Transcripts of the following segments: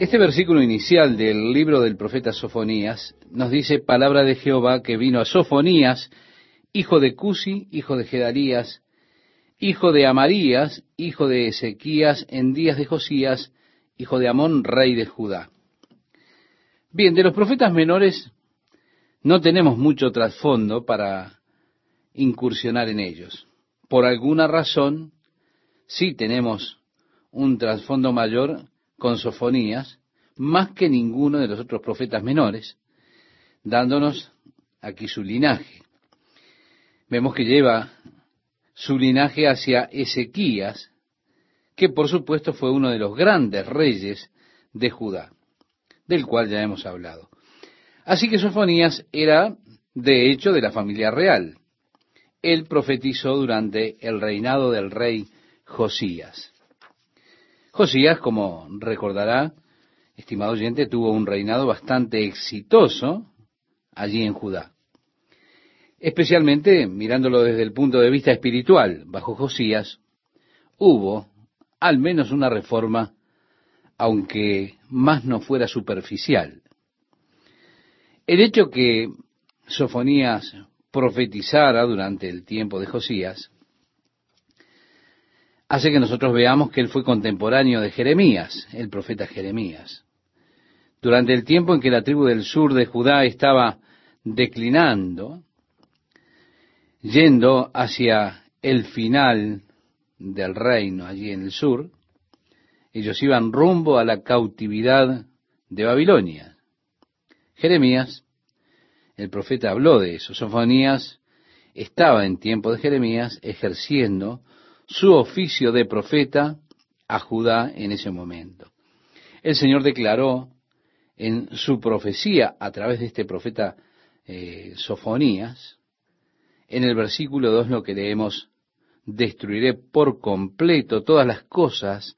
Este versículo inicial del libro del profeta Sofonías nos dice palabra de Jehová que vino a Sofonías, hijo de Cusi, hijo de Gedarías, hijo de Amarías, hijo de Ezequías, en días de Josías, hijo de Amón, rey de Judá. Bien, de los profetas menores no tenemos mucho trasfondo para incursionar en ellos. Por alguna razón, sí tenemos un trasfondo mayor con Sofonías, más que ninguno de los otros profetas menores, dándonos aquí su linaje. Vemos que lleva su linaje hacia Ezequías, que por supuesto fue uno de los grandes reyes de Judá, del cual ya hemos hablado. Así que Sofonías era, de hecho, de la familia real. Él profetizó durante el reinado del rey Josías. Josías, como recordará, estimado oyente, tuvo un reinado bastante exitoso allí en Judá. Especialmente mirándolo desde el punto de vista espiritual, bajo Josías hubo al menos una reforma, aunque más no fuera superficial. El hecho que Sofonías profetizara durante el tiempo de Josías hace que nosotros veamos que él fue contemporáneo de Jeremías, el profeta Jeremías. Durante el tiempo en que la tribu del sur de Judá estaba declinando, yendo hacia el final del reino allí en el sur, ellos iban rumbo a la cautividad de Babilonia. Jeremías, el profeta habló de eso. Sofonías estaba en tiempo de Jeremías ejerciendo su oficio de profeta a Judá en ese momento. El Señor declaró en su profecía a través de este profeta eh, Sofonías, en el versículo 2 lo que leemos, destruiré por completo todas las cosas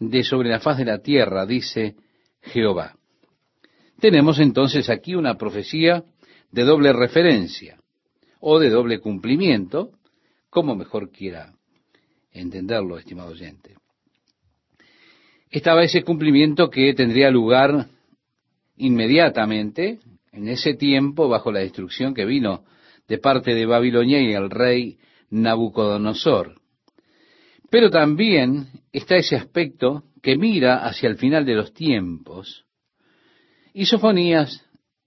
de sobre la faz de la tierra, dice Jehová. Tenemos entonces aquí una profecía de doble referencia o de doble cumplimiento, como mejor quiera entenderlo, estimado oyente. Estaba ese cumplimiento que tendría lugar inmediatamente, en ese tiempo, bajo la destrucción que vino de parte de Babilonia y el rey Nabucodonosor. Pero también está ese aspecto que mira hacia el final de los tiempos. Y Sofonías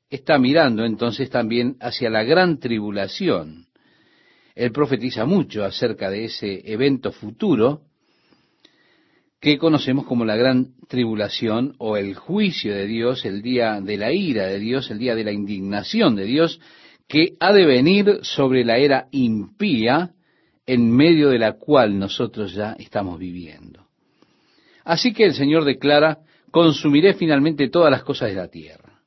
está mirando entonces también hacia la gran tribulación él profetiza mucho acerca de ese evento futuro que conocemos como la gran tribulación o el juicio de Dios, el día de la ira de Dios, el día de la indignación de Dios, que ha de venir sobre la era impía en medio de la cual nosotros ya estamos viviendo. Así que el Señor declara, consumiré finalmente todas las cosas de la tierra.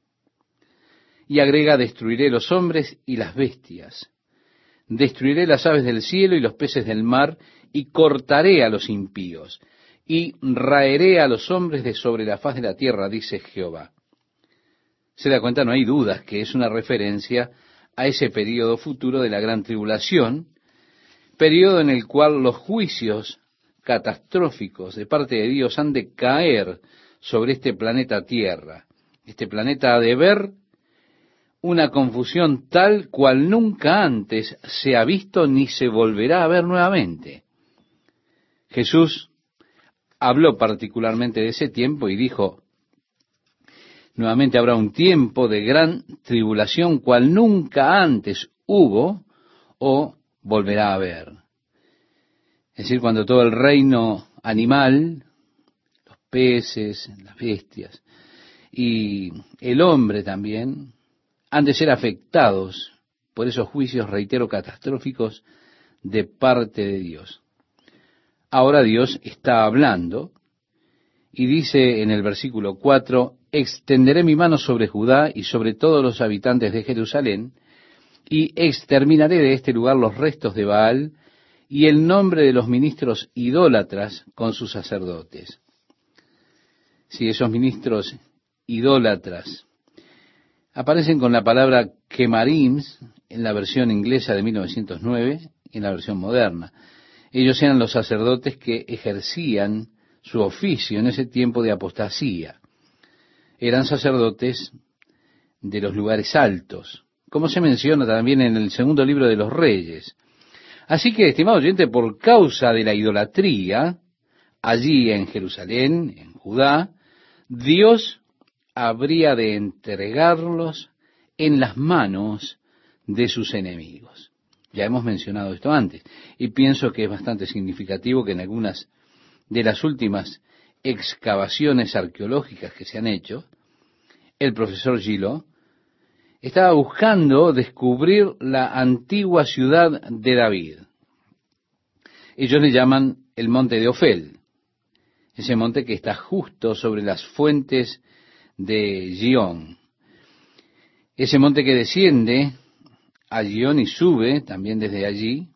Y agrega, destruiré los hombres y las bestias destruiré las aves del cielo y los peces del mar, y cortaré a los impíos, y raeré a los hombres de sobre la faz de la tierra, dice Jehová. Se da cuenta, no hay dudas que es una referencia a ese periodo futuro de la gran tribulación, periodo en el cual los juicios catastróficos de parte de Dios han de caer sobre este planeta Tierra. Este planeta ha de ver una confusión tal cual nunca antes se ha visto ni se volverá a ver nuevamente. Jesús habló particularmente de ese tiempo y dijo, nuevamente habrá un tiempo de gran tribulación cual nunca antes hubo o volverá a haber. Es decir, cuando todo el reino animal, los peces, las bestias, y el hombre también, han de ser afectados por esos juicios, reitero, catastróficos de parte de Dios. Ahora Dios está hablando y dice en el versículo 4, extenderé mi mano sobre Judá y sobre todos los habitantes de Jerusalén, y exterminaré de este lugar los restos de Baal y el nombre de los ministros idólatras con sus sacerdotes. Si esos ministros idólatras aparecen con la palabra Kemarims en la versión inglesa de 1909 y en la versión moderna. Ellos eran los sacerdotes que ejercían su oficio en ese tiempo de apostasía. eran sacerdotes de los lugares altos, como se menciona también en el segundo libro de los reyes. Así que, estimado oyente, por causa de la idolatría, allí en Jerusalén, en Judá, Dios habría de entregarlos en las manos de sus enemigos. Ya hemos mencionado esto antes y pienso que es bastante significativo que en algunas de las últimas excavaciones arqueológicas que se han hecho, el profesor Gilo estaba buscando descubrir la antigua ciudad de David. Ellos le llaman el monte de Ofel, ese monte que está justo sobre las fuentes de Gion. Ese monte que desciende a Gion y sube también desde allí,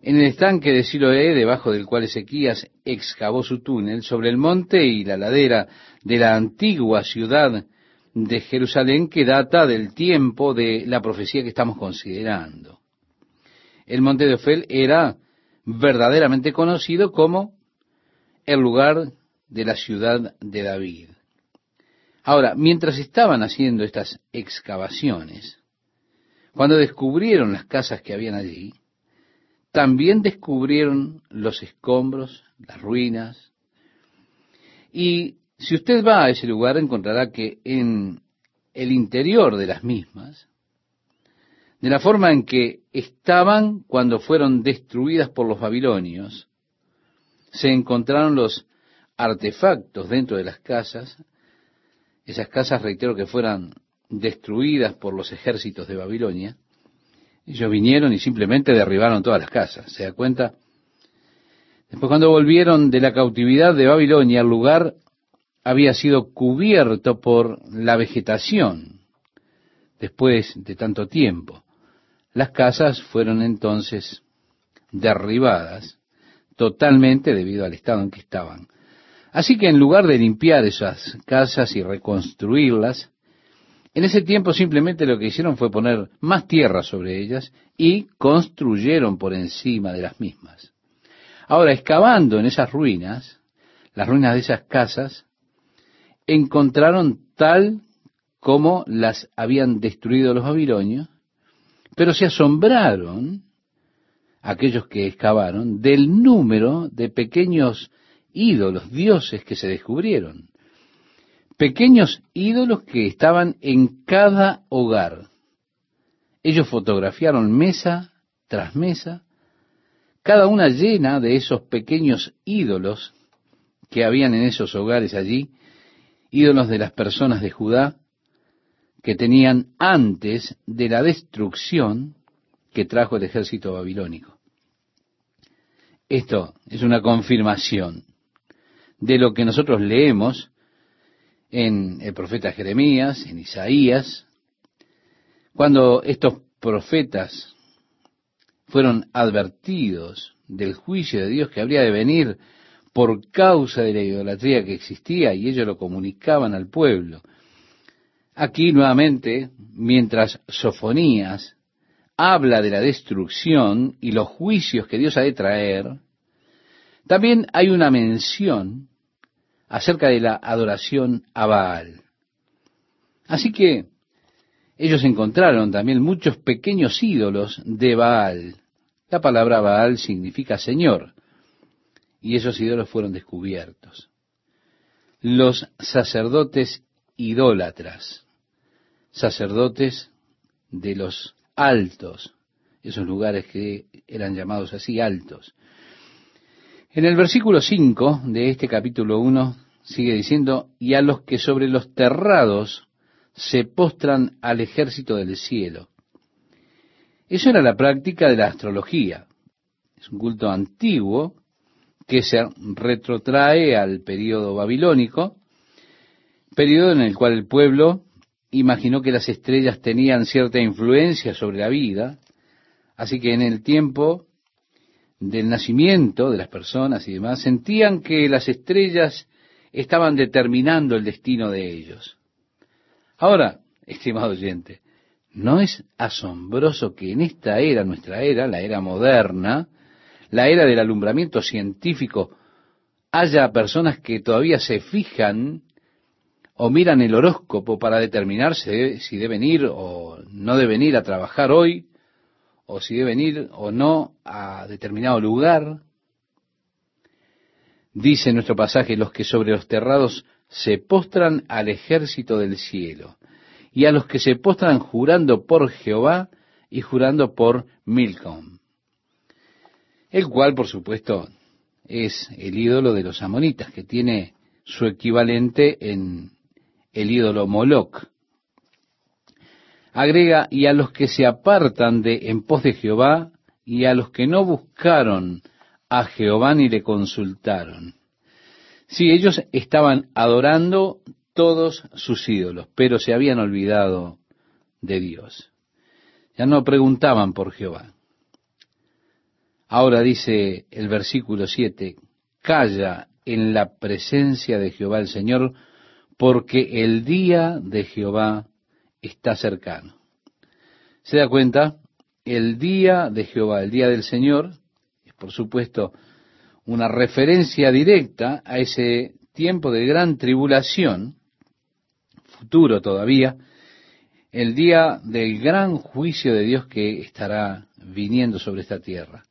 en el estanque de Siloé, debajo del cual Ezequías excavó su túnel, sobre el monte y la ladera de la antigua ciudad de Jerusalén que data del tiempo de la profecía que estamos considerando. El monte de Ofel era verdaderamente conocido como el lugar de la ciudad de David. Ahora, mientras estaban haciendo estas excavaciones, cuando descubrieron las casas que habían allí, también descubrieron los escombros, las ruinas. Y si usted va a ese lugar encontrará que en el interior de las mismas, de la forma en que estaban cuando fueron destruidas por los babilonios, se encontraron los artefactos dentro de las casas, esas casas, reitero, que fueran destruidas por los ejércitos de Babilonia, ellos vinieron y simplemente derribaron todas las casas. ¿Se da cuenta? Después cuando volvieron de la cautividad de Babilonia, el lugar había sido cubierto por la vegetación después de tanto tiempo. Las casas fueron entonces derribadas totalmente debido al estado en que estaban. Así que en lugar de limpiar esas casas y reconstruirlas, en ese tiempo simplemente lo que hicieron fue poner más tierra sobre ellas y construyeron por encima de las mismas. Ahora, excavando en esas ruinas, las ruinas de esas casas, encontraron tal como las habían destruido los babilonios, pero se asombraron aquellos que excavaron del número de pequeños ídolos, dioses que se descubrieron pequeños ídolos que estaban en cada hogar. Ellos fotografiaron mesa tras mesa, cada una llena de esos pequeños ídolos que habían en esos hogares allí, ídolos de las personas de Judá, que tenían antes de la destrucción que trajo el ejército babilónico. Esto es una confirmación de lo que nosotros leemos en el profeta Jeremías, en Isaías, cuando estos profetas fueron advertidos del juicio de Dios que habría de venir por causa de la idolatría que existía y ellos lo comunicaban al pueblo. Aquí nuevamente, mientras Sofonías habla de la destrucción y los juicios que Dios ha de traer, también hay una mención acerca de la adoración a Baal. Así que ellos encontraron también muchos pequeños ídolos de Baal. La palabra Baal significa Señor, y esos ídolos fueron descubiertos. Los sacerdotes idólatras, sacerdotes de los altos, esos lugares que eran llamados así altos, en el versículo 5 de este capítulo 1 sigue diciendo, y a los que sobre los terrados se postran al ejército del cielo. Eso era la práctica de la astrología. Es un culto antiguo que se retrotrae al periodo babilónico, periodo en el cual el pueblo imaginó que las estrellas tenían cierta influencia sobre la vida, así que en el tiempo del nacimiento de las personas y demás, sentían que las estrellas estaban determinando el destino de ellos. Ahora, estimado oyente, ¿no es asombroso que en esta era, nuestra era, la era moderna, la era del alumbramiento científico, haya personas que todavía se fijan o miran el horóscopo para determinarse si deben ir o no deben ir a trabajar hoy, o si deben ir o no a determinado lugar. Dice nuestro pasaje, los que sobre los terrados se postran al ejército del cielo, y a los que se postran jurando por Jehová y jurando por Milcom, el cual, por supuesto, es el ídolo de los amonitas, que tiene su equivalente en el ídolo Moloch. Agrega, y a los que se apartan de en pos de Jehová, y a los que no buscaron a Jehová ni le consultaron. Sí, ellos estaban adorando todos sus ídolos, pero se habían olvidado de Dios. Ya no preguntaban por Jehová. Ahora dice el versículo 7, calla en la presencia de Jehová el Señor, porque el día de Jehová está cercano. ¿Se da cuenta? El día de Jehová, el día del Señor, es por supuesto una referencia directa a ese tiempo de gran tribulación, futuro todavía, el día del gran juicio de Dios que estará viniendo sobre esta tierra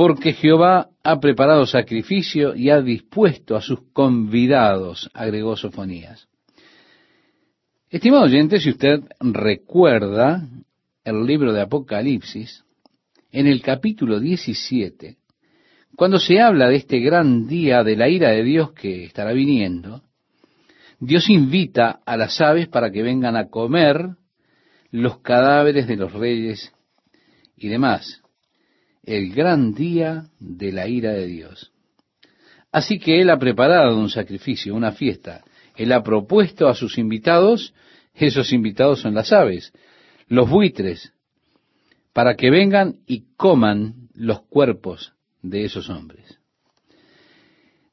porque Jehová ha preparado sacrificio y ha dispuesto a sus convidados, agregó Sofonías. Estimado oyente, si usted recuerda el libro de Apocalipsis, en el capítulo 17, cuando se habla de este gran día de la ira de Dios que estará viniendo, Dios invita a las aves para que vengan a comer los cadáveres de los reyes y demás el gran día de la ira de Dios. Así que Él ha preparado un sacrificio, una fiesta. Él ha propuesto a sus invitados, esos invitados son las aves, los buitres, para que vengan y coman los cuerpos de esos hombres.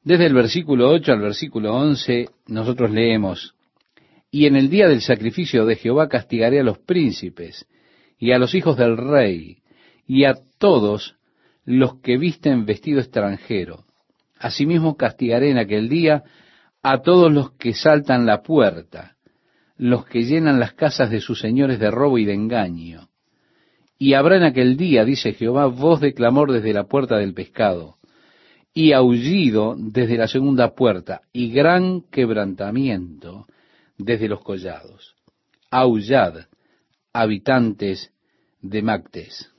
Desde el versículo 8 al versículo 11 nosotros leemos, y en el día del sacrificio de Jehová castigaré a los príncipes y a los hijos del rey y a todos los que visten vestido extranjero. Asimismo castigaré en aquel día a todos los que saltan la puerta, los que llenan las casas de sus señores de robo y de engaño. Y habrá en aquel día, dice Jehová, voz de clamor desde la puerta del pescado, y aullido desde la segunda puerta, y gran quebrantamiento desde los collados. Aullad, habitantes de Mactes.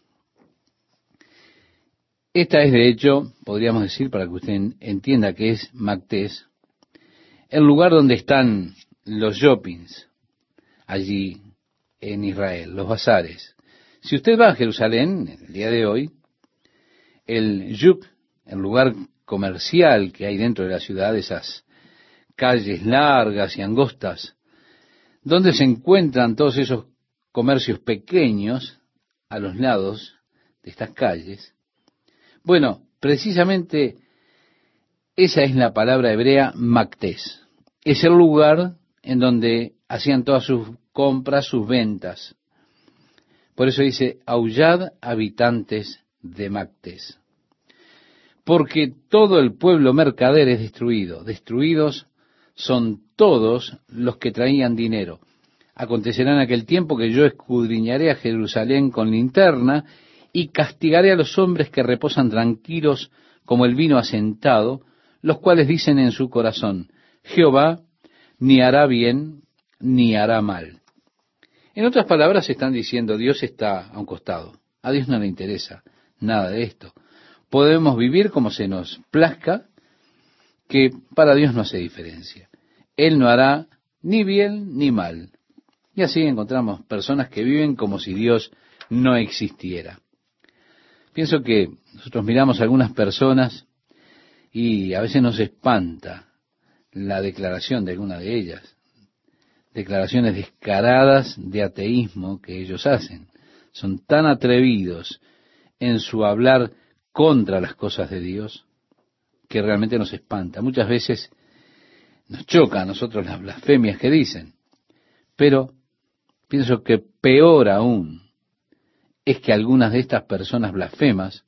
Esta es, de hecho, podríamos decir, para que usted entienda que es Mactés, el lugar donde están los shoppings, allí en Israel, los bazares. Si usted va a Jerusalén, el día de hoy, el Yuk, el lugar comercial que hay dentro de la ciudad, esas calles largas y angostas, donde se encuentran todos esos comercios pequeños a los lados de estas calles, bueno, precisamente esa es la palabra hebrea Mactés. Es el lugar en donde hacían todas sus compras, sus ventas. Por eso dice, aullad habitantes de Mactés. Porque todo el pueblo mercader es destruido. Destruidos son todos los que traían dinero. Acontecerá en aquel tiempo que yo escudriñaré a Jerusalén con linterna y castigaré a los hombres que reposan tranquilos como el vino asentado, los cuales dicen en su corazón, Jehová ni hará bien ni hará mal. En otras palabras están diciendo, Dios está a un costado, a Dios no le interesa nada de esto. Podemos vivir como se nos plazca, que para Dios no hace diferencia. Él no hará ni bien ni mal. Y así encontramos personas que viven como si Dios no existiera. Pienso que nosotros miramos a algunas personas y a veces nos espanta la declaración de alguna de ellas, declaraciones descaradas de ateísmo que ellos hacen. Son tan atrevidos en su hablar contra las cosas de Dios que realmente nos espanta. Muchas veces nos choca a nosotros las blasfemias que dicen, pero pienso que peor aún es que algunas de estas personas blasfemas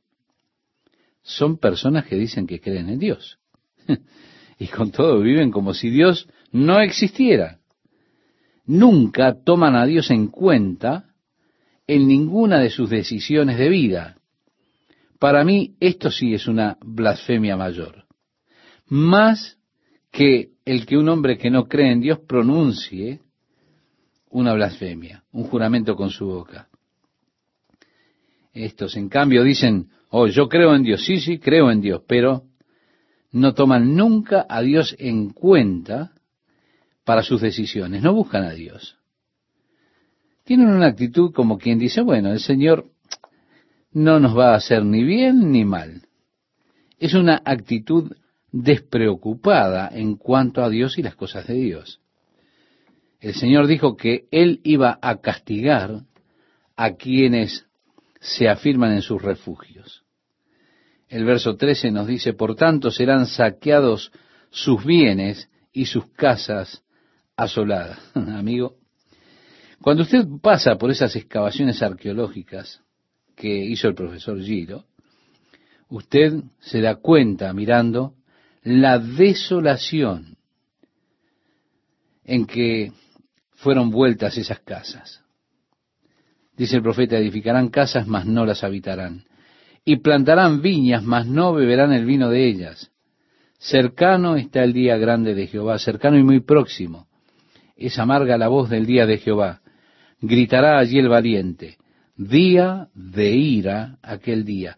son personas que dicen que creen en Dios. y con todo viven como si Dios no existiera. Nunca toman a Dios en cuenta en ninguna de sus decisiones de vida. Para mí esto sí es una blasfemia mayor. Más que el que un hombre que no cree en Dios pronuncie una blasfemia, un juramento con su boca. Estos, en cambio, dicen, oh, yo creo en Dios, sí, sí, creo en Dios, pero no toman nunca a Dios en cuenta para sus decisiones, no buscan a Dios. Tienen una actitud como quien dice, bueno, el Señor no nos va a hacer ni bien ni mal. Es una actitud despreocupada en cuanto a Dios y las cosas de Dios. El Señor dijo que Él iba a castigar a quienes se afirman en sus refugios. El verso 13 nos dice, por tanto serán saqueados sus bienes y sus casas asoladas. Amigo, cuando usted pasa por esas excavaciones arqueológicas que hizo el profesor Giro, usted se da cuenta mirando la desolación en que fueron vueltas esas casas. Dice el profeta, edificarán casas, mas no las habitarán. Y plantarán viñas, mas no beberán el vino de ellas. Cercano está el día grande de Jehová, cercano y muy próximo. Es amarga la voz del día de Jehová. Gritará allí el valiente. Día de ira aquel día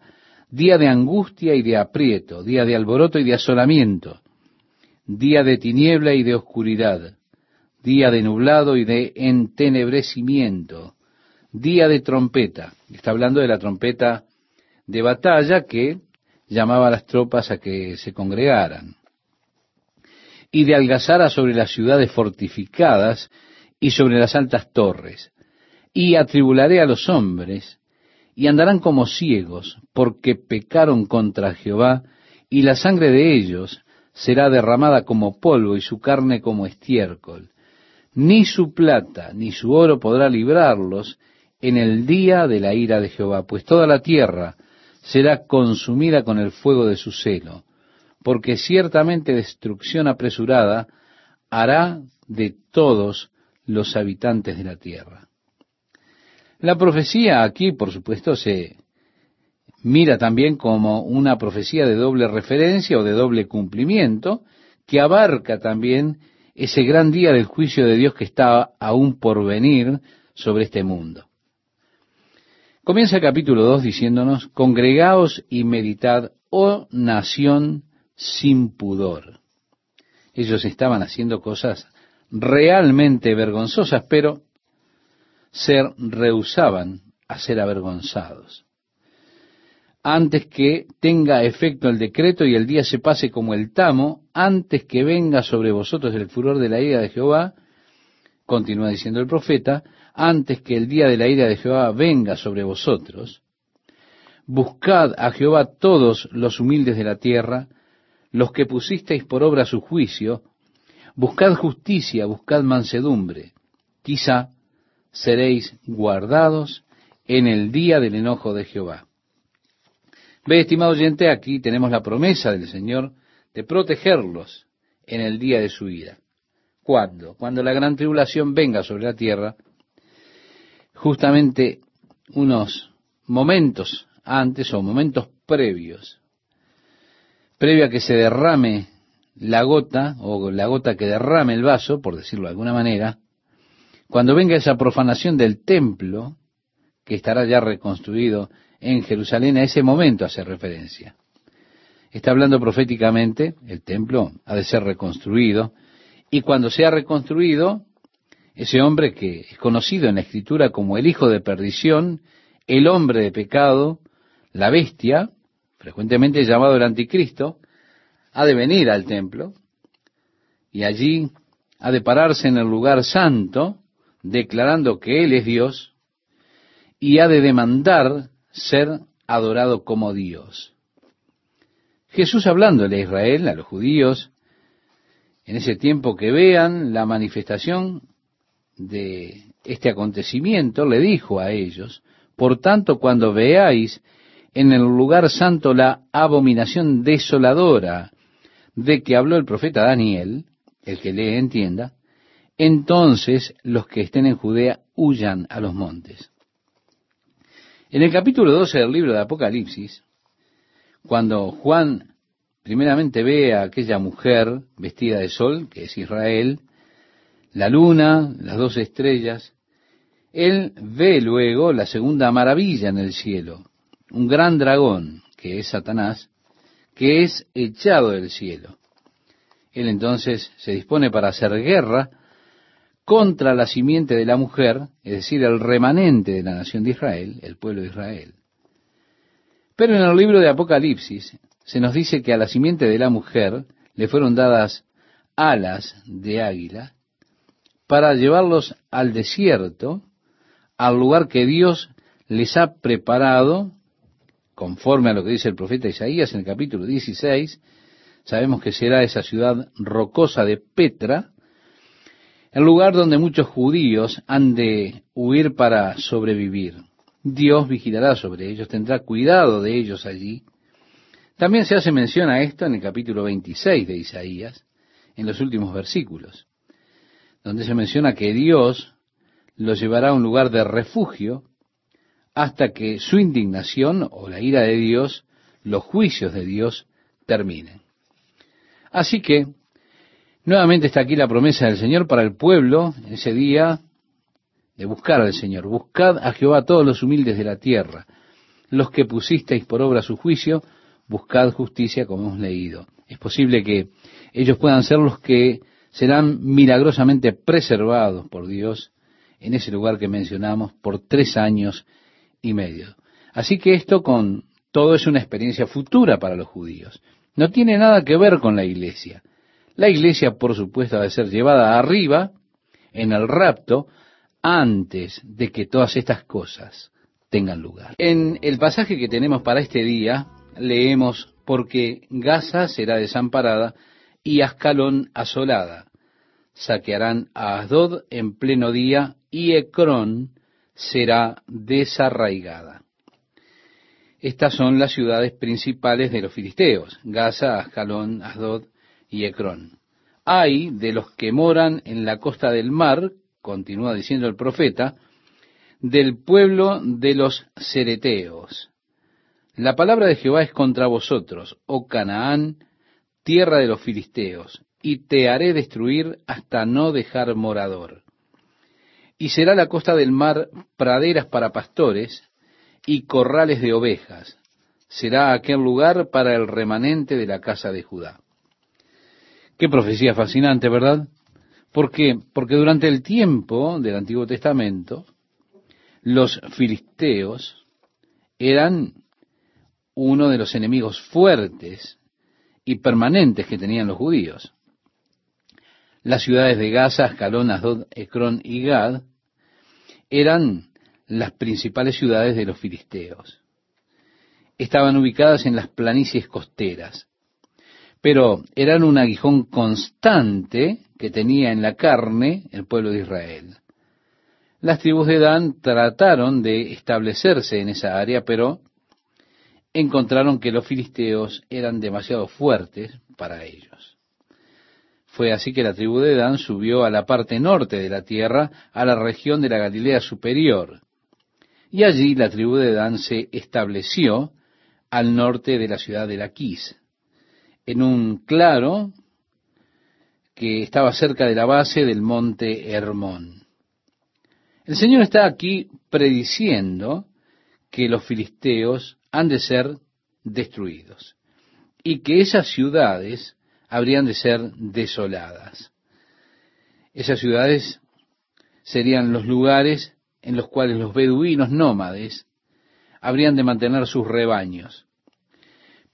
día de angustia y de aprieto, día de alboroto y de asolamiento, día de tiniebla y de oscuridad, día de nublado y de entenebrecimiento, día de trompeta. Está hablando de la trompeta de batalla que llamaba a las tropas a que se congregaran. Y de algazara sobre las ciudades fortificadas y sobre las altas torres. Y atribularé a los hombres y andarán como ciegos, porque pecaron contra Jehová, y la sangre de ellos será derramada como polvo y su carne como estiércol. Ni su plata ni su oro podrá librarlos en el día de la ira de Jehová, pues toda la tierra será consumida con el fuego de su celo, porque ciertamente destrucción apresurada hará de todos los habitantes de la tierra. La profecía aquí, por supuesto, se mira también como una profecía de doble referencia o de doble cumplimiento, que abarca también ese gran día del juicio de Dios que está aún por venir sobre este mundo. Comienza el capítulo 2 diciéndonos, congregaos y meditad, oh nación sin pudor. Ellos estaban haciendo cosas realmente vergonzosas, pero ser rehusaban a ser avergonzados. Antes que tenga efecto el decreto y el día se pase como el tamo, antes que venga sobre vosotros el furor de la ira de Jehová, continúa diciendo el profeta, antes que el día de la ira de Jehová venga sobre vosotros, buscad a Jehová todos los humildes de la tierra, los que pusisteis por obra su juicio, buscad justicia, buscad mansedumbre, quizá seréis guardados en el día del enojo de Jehová. Ve, estimado oyente, aquí tenemos la promesa del Señor de protegerlos en el día de su ira. ¿Cuándo? Cuando la gran tribulación venga sobre la tierra, justamente unos momentos antes o momentos previos, previo a que se derrame la gota o la gota que derrame el vaso, por decirlo de alguna manera, cuando venga esa profanación del templo, que estará ya reconstruido en Jerusalén, a ese momento hace referencia. Está hablando proféticamente, el templo ha de ser reconstruido, y cuando sea reconstruido, ese hombre que es conocido en la escritura como el hijo de perdición, el hombre de pecado, la bestia, frecuentemente llamado el anticristo, ha de venir al templo y allí ha de pararse en el lugar santo declarando que Él es Dios y ha de demandar ser adorado como Dios. Jesús hablándole a Israel, a los judíos, en ese tiempo que vean la manifestación de este acontecimiento, le dijo a ellos, por tanto, cuando veáis en el lugar santo la abominación desoladora de que habló el profeta Daniel, el que lee entienda, entonces los que estén en Judea huyan a los montes. En el capítulo 12 del libro de Apocalipsis, cuando Juan primeramente ve a aquella mujer vestida de sol, que es Israel, la luna, las dos estrellas, él ve luego la segunda maravilla en el cielo, un gran dragón, que es Satanás, que es echado del cielo. Él entonces se dispone para hacer guerra contra la simiente de la mujer, es decir, el remanente de la nación de Israel, el pueblo de Israel. Pero en el libro de Apocalipsis se nos dice que a la simiente de la mujer le fueron dadas alas de águila para llevarlos al desierto, al lugar que Dios les ha preparado, conforme a lo que dice el profeta Isaías en el capítulo 16, sabemos que será esa ciudad rocosa de Petra, el lugar donde muchos judíos han de huir para sobrevivir. Dios vigilará sobre ellos, tendrá cuidado de ellos allí. También se hace mención a esto en el capítulo 26 de Isaías, en los últimos versículos, donde se menciona que Dios los llevará a un lugar de refugio hasta que su indignación o la ira de Dios, los juicios de Dios, terminen. Así que Nuevamente está aquí la promesa del Señor para el pueblo ese día de buscar al Señor. Buscad a Jehová todos los humildes de la tierra. Los que pusisteis por obra su juicio, buscad justicia como hemos leído. Es posible que ellos puedan ser los que serán milagrosamente preservados por Dios en ese lugar que mencionamos por tres años y medio. Así que esto con todo es una experiencia futura para los judíos. No tiene nada que ver con la iglesia. La iglesia, por supuesto, debe ser llevada arriba en el rapto antes de que todas estas cosas tengan lugar. En el pasaje que tenemos para este día, leemos, porque Gaza será desamparada y Ascalón asolada. Saquearán a Asdod en pleno día y Ecrón será desarraigada. Estas son las ciudades principales de los filisteos, Gaza, Ascalón, Asdod y Ecrón. Hay de los que moran en la costa del mar, continúa diciendo el profeta, del pueblo de los cereteos. La palabra de Jehová es contra vosotros, oh Canaán, tierra de los filisteos, y te haré destruir hasta no dejar morador. Y será la costa del mar praderas para pastores y corrales de ovejas. Será aquel lugar para el remanente de la casa de Judá. Qué profecía fascinante, ¿verdad? Porque durante el tiempo del Antiguo Testamento, los filisteos eran uno de los enemigos fuertes y permanentes que tenían los judíos. Las ciudades de Gaza, Ascalón, Asdod, Ecrón y Gad eran las principales ciudades de los filisteos. Estaban ubicadas en las planicies costeras pero eran un aguijón constante que tenía en la carne el pueblo de Israel. Las tribus de Dan trataron de establecerse en esa área, pero encontraron que los filisteos eran demasiado fuertes para ellos. Fue así que la tribu de Dan subió a la parte norte de la tierra, a la región de la Galilea superior. Y allí la tribu de Dan se estableció al norte de la ciudad de Laquis en un claro que estaba cerca de la base del monte Hermón. El Señor está aquí prediciendo que los filisteos han de ser destruidos y que esas ciudades habrían de ser desoladas. Esas ciudades serían los lugares en los cuales los beduinos nómades habrían de mantener sus rebaños.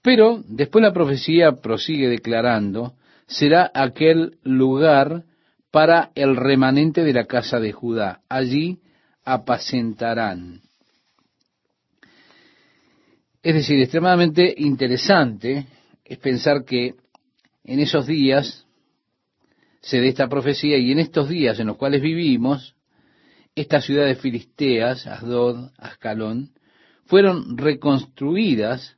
Pero después la profecía prosigue declarando, será aquel lugar para el remanente de la casa de Judá. Allí apacentarán. Es decir, extremadamente interesante es pensar que en esos días se dé esta profecía y en estos días en los cuales vivimos, estas ciudades filisteas, Asdod, Ascalón, fueron reconstruidas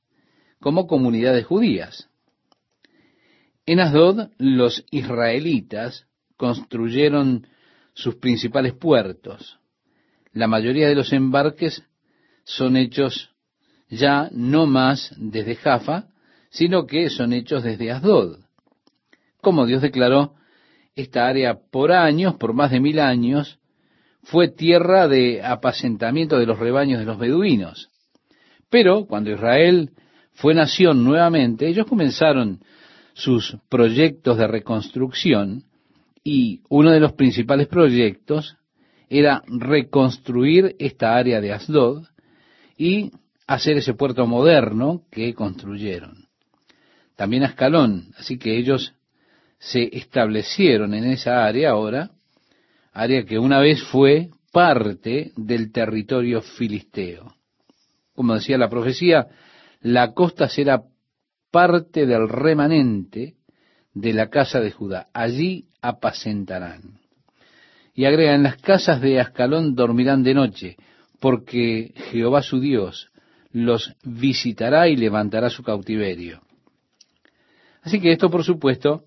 como comunidades judías. En Asdod los israelitas construyeron sus principales puertos. La mayoría de los embarques son hechos ya no más desde Jaffa, sino que son hechos desde Asdod. Como Dios declaró, esta área por años, por más de mil años, fue tierra de apacentamiento de los rebaños de los beduinos. Pero cuando Israel fue nación nuevamente, ellos comenzaron sus proyectos de reconstrucción y uno de los principales proyectos era reconstruir esta área de Asdod y hacer ese puerto moderno que construyeron. También Ascalón, así que ellos se establecieron en esa área ahora, área que una vez fue parte del territorio filisteo. Como decía la profecía, la costa será parte del remanente de la casa de Judá. Allí apacentarán. Y agrega, en las casas de Ascalón dormirán de noche, porque Jehová su Dios los visitará y levantará su cautiverio. Así que esto, por supuesto,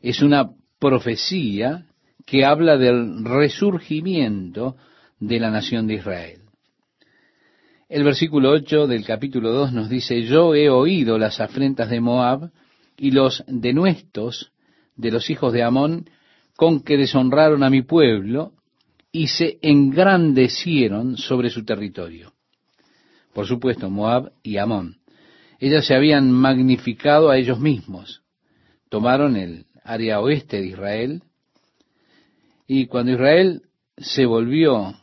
es una profecía que habla del resurgimiento de la nación de Israel. El versículo 8 del capítulo 2 nos dice, yo he oído las afrentas de Moab y los denuestos de los hijos de Amón con que deshonraron a mi pueblo y se engrandecieron sobre su territorio. Por supuesto, Moab y Amón. Ellas se habían magnificado a ellos mismos. Tomaron el área oeste de Israel y cuando Israel se volvió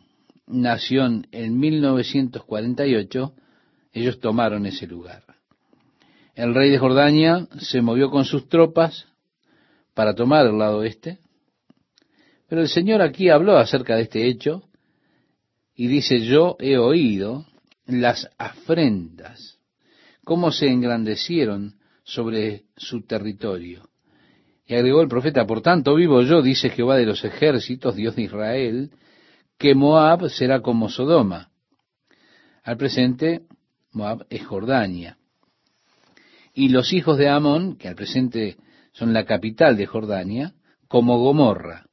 nación en 1948, ellos tomaron ese lugar. El rey de Jordania se movió con sus tropas para tomar el lado oeste, pero el Señor aquí habló acerca de este hecho y dice, yo he oído las afrentas, cómo se engrandecieron sobre su territorio. Y agregó el profeta, por tanto vivo yo, dice Jehová de los ejércitos, Dios de Israel, que Moab será como Sodoma. Al presente, Moab es Jordania. Y los hijos de Amón, que al presente son la capital de Jordania, como Gomorra,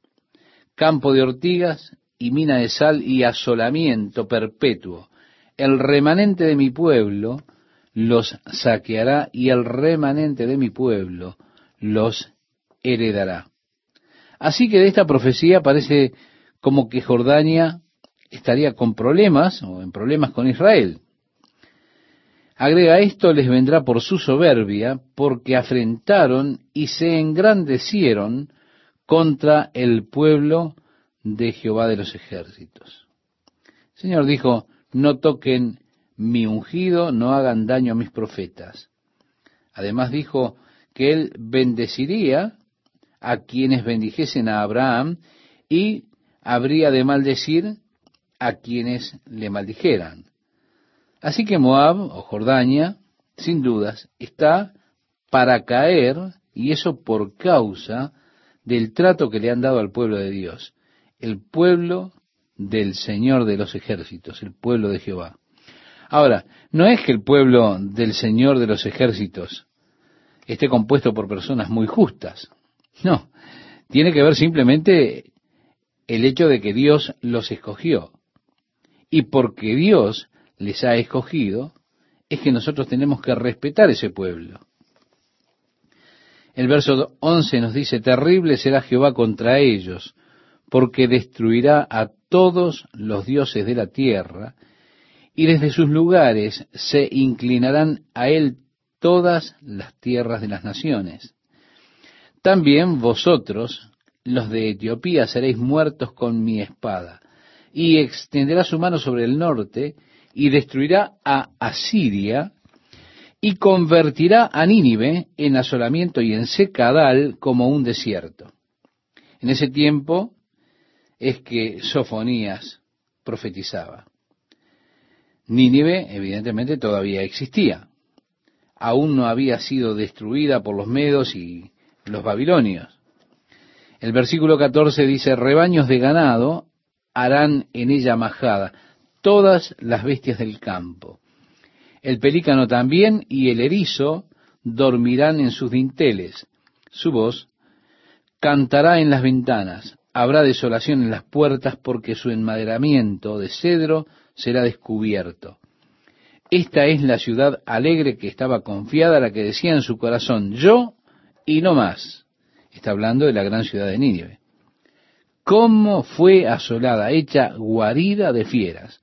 campo de ortigas y mina de sal y asolamiento perpetuo. El remanente de mi pueblo los saqueará y el remanente de mi pueblo los heredará. Así que de esta profecía parece como que Jordania estaría con problemas o en problemas con Israel. Agrega esto les vendrá por su soberbia, porque afrentaron y se engrandecieron contra el pueblo de Jehová de los ejércitos. El Señor dijo, no toquen mi ungido, no hagan daño a mis profetas. Además dijo que él bendeciría a quienes bendijesen a Abraham y habría de maldecir a quienes le maldijeran. Así que Moab o Jordania, sin dudas, está para caer, y eso por causa del trato que le han dado al pueblo de Dios, el pueblo del Señor de los ejércitos, el pueblo de Jehová. Ahora, no es que el pueblo del Señor de los ejércitos esté compuesto por personas muy justas. No, tiene que ver simplemente el hecho de que Dios los escogió. Y porque Dios les ha escogido, es que nosotros tenemos que respetar ese pueblo. El verso 11 nos dice, terrible será Jehová contra ellos, porque destruirá a todos los dioses de la tierra, y desde sus lugares se inclinarán a él todas las tierras de las naciones. También vosotros, los de Etiopía, seréis muertos con mi espada, y extenderá su mano sobre el norte, y destruirá a Asiria, y convertirá a Nínive en asolamiento y en secadal como un desierto. En ese tiempo es que Sofonías profetizaba. Nínive, evidentemente, todavía existía. Aún no había sido destruida por los medos y los babilonios. El versículo 14 dice, rebaños de ganado harán en ella majada, todas las bestias del campo. El pelícano también y el erizo dormirán en sus dinteles. Su voz cantará en las ventanas. Habrá desolación en las puertas porque su enmaderamiento de cedro será descubierto. Esta es la ciudad alegre que estaba confiada, la que decía en su corazón, yo y no más. Está hablando de la gran ciudad de Nínive. ¿Cómo fue asolada, hecha guarida de fieras?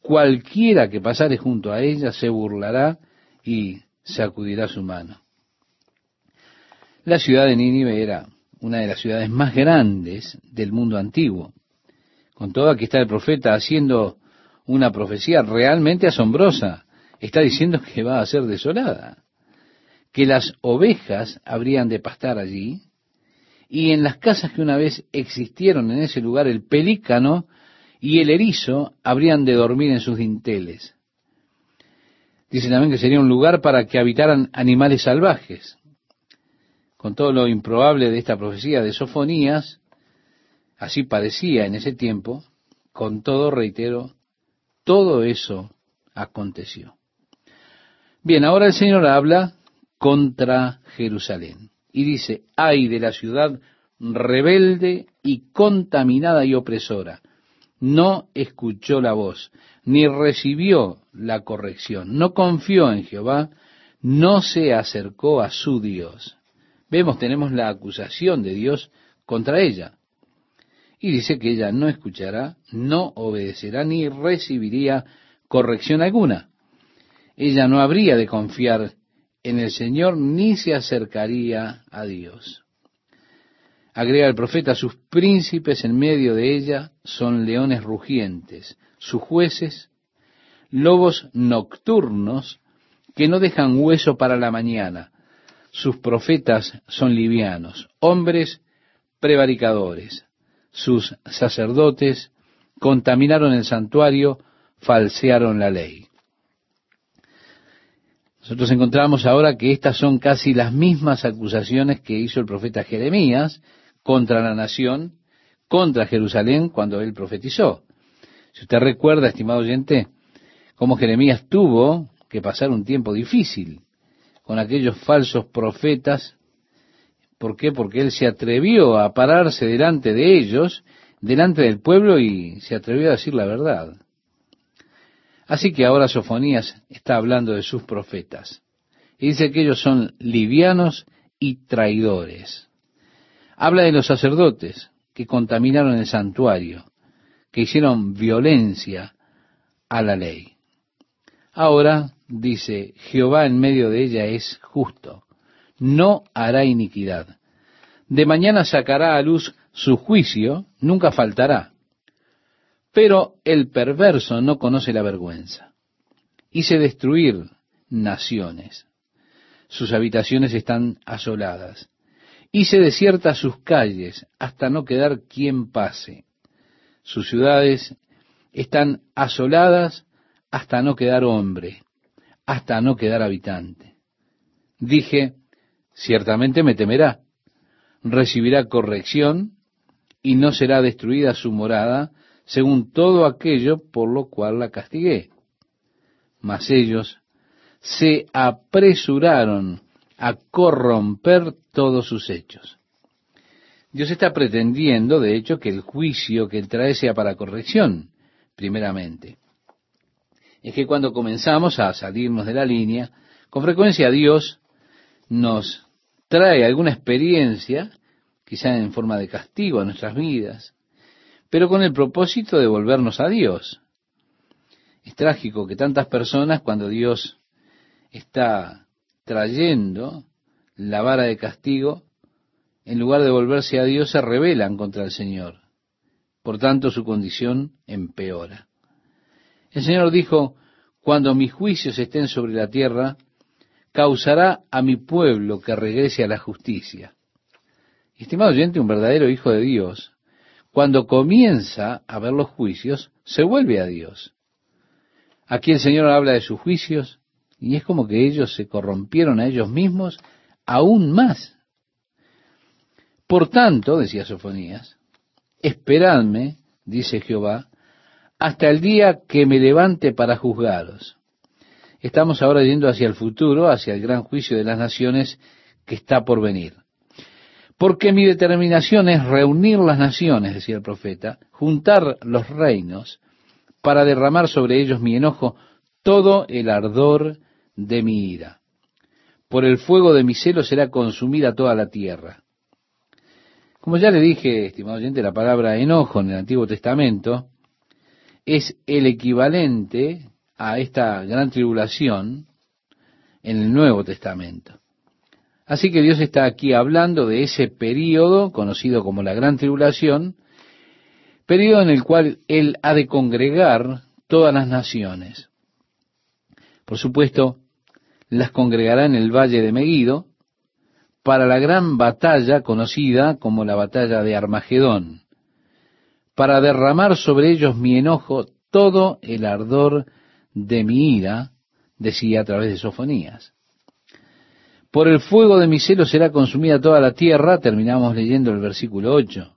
Cualquiera que pasare junto a ella se burlará y sacudirá su mano. La ciudad de Nínive era una de las ciudades más grandes del mundo antiguo. Con todo, aquí está el profeta haciendo una profecía realmente asombrosa. Está diciendo que va a ser desolada, que las ovejas habrían de pastar allí, y en las casas que una vez existieron en ese lugar, el pelícano y el erizo habrían de dormir en sus dinteles. Dice también que sería un lugar para que habitaran animales salvajes. Con todo lo improbable de esta profecía de Sofonías, así parecía en ese tiempo, con todo, reitero, todo eso aconteció. Bien, ahora el Señor habla contra Jerusalén y dice, ay de la ciudad rebelde y contaminada y opresora. No escuchó la voz, ni recibió la corrección, no confió en Jehová, no se acercó a su Dios. Vemos, tenemos la acusación de Dios contra ella y dice que ella no escuchará, no obedecerá ni recibiría corrección alguna. Ella no habría de confiar en el Señor ni se acercaría a Dios. Agrega el profeta, sus príncipes en medio de ella son leones rugientes, sus jueces, lobos nocturnos que no dejan hueso para la mañana, sus profetas son livianos, hombres prevaricadores, sus sacerdotes contaminaron el santuario, falsearon la ley. Nosotros encontramos ahora que estas son casi las mismas acusaciones que hizo el profeta Jeremías contra la nación, contra Jerusalén, cuando él profetizó. Si usted recuerda, estimado oyente, cómo Jeremías tuvo que pasar un tiempo difícil con aquellos falsos profetas ¿Por qué? Porque él se atrevió a pararse delante de ellos, delante del pueblo, y se atrevió a decir la verdad. Así que ahora Sofonías está hablando de sus profetas. Y dice que ellos son livianos y traidores. Habla de los sacerdotes que contaminaron el santuario, que hicieron violencia a la ley. Ahora dice, Jehová en medio de ella es justo no hará iniquidad. De mañana sacará a luz su juicio, nunca faltará. Pero el perverso no conoce la vergüenza. Hice destruir naciones. Sus habitaciones están asoladas. Hice desiertas sus calles hasta no quedar quien pase. Sus ciudades están asoladas hasta no quedar hombre, hasta no quedar habitante. Dije, ciertamente me temerá, recibirá corrección y no será destruida su morada, según todo aquello por lo cual la castigué. Mas ellos se apresuraron a corromper todos sus hechos. Dios está pretendiendo, de hecho, que el juicio que Él trae sea para corrección, primeramente. Es que cuando comenzamos a salirnos de la línea, con frecuencia Dios nos trae alguna experiencia, quizá en forma de castigo a nuestras vidas, pero con el propósito de volvernos a Dios. Es trágico que tantas personas, cuando Dios está trayendo la vara de castigo, en lugar de volverse a Dios, se rebelan contra el Señor. Por tanto, su condición empeora. El Señor dijo, cuando mis juicios estén sobre la tierra, causará a mi pueblo que regrese a la justicia. Estimado oyente, un verdadero hijo de Dios, cuando comienza a ver los juicios, se vuelve a Dios. Aquí el Señor habla de sus juicios y es como que ellos se corrompieron a ellos mismos aún más. Por tanto, decía Sofonías, esperadme, dice Jehová, hasta el día que me levante para juzgaros estamos ahora yendo hacia el futuro, hacia el gran juicio de las naciones que está por venir. Porque mi determinación es reunir las naciones, decía el profeta, juntar los reinos, para derramar sobre ellos mi enojo todo el ardor de mi ira. Por el fuego de mi celo será consumida toda la tierra. Como ya le dije, estimado oyente, la palabra enojo en el Antiguo Testamento es el equivalente a esta gran tribulación en el Nuevo Testamento. Así que Dios está aquí hablando de ese periodo conocido como la gran tribulación, periodo en el cual Él ha de congregar todas las naciones. Por supuesto, las congregará en el valle de Meguido para la gran batalla conocida como la batalla de Armagedón, para derramar sobre ellos mi enojo todo el ardor de mi ira, decía a través de Sofonías. Por el fuego de mi celo será consumida toda la tierra, terminamos leyendo el versículo 8.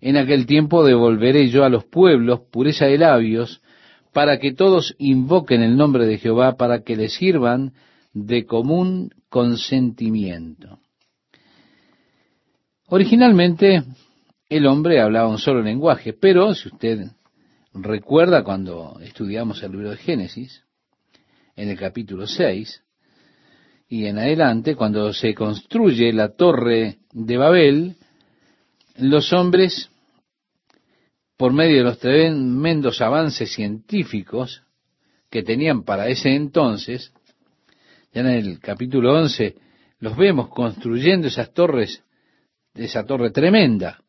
En aquel tiempo devolveré yo a los pueblos pureza de labios, para que todos invoquen el nombre de Jehová, para que le sirvan de común consentimiento. Originalmente el hombre hablaba un solo lenguaje, pero si usted recuerda cuando estudiamos el libro de Génesis, en el capítulo 6, y en adelante, cuando se construye la torre de Babel, los hombres, por medio de los tremendos avances científicos que tenían para ese entonces, ya en el capítulo 11 los vemos construyendo esas torres, esa torre tremenda.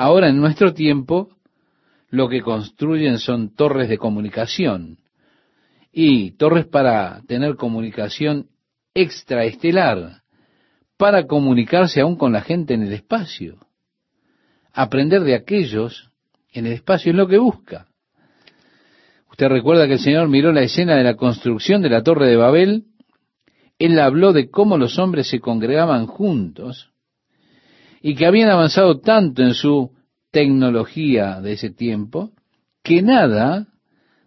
Ahora en nuestro tiempo lo que construyen son torres de comunicación y torres para tener comunicación extraestelar, para comunicarse aún con la gente en el espacio. Aprender de aquellos en el espacio es lo que busca. Usted recuerda que el Señor miró la escena de la construcción de la torre de Babel él habló de cómo los hombres se congregaban juntos y que habían avanzado tanto en su tecnología de ese tiempo que nada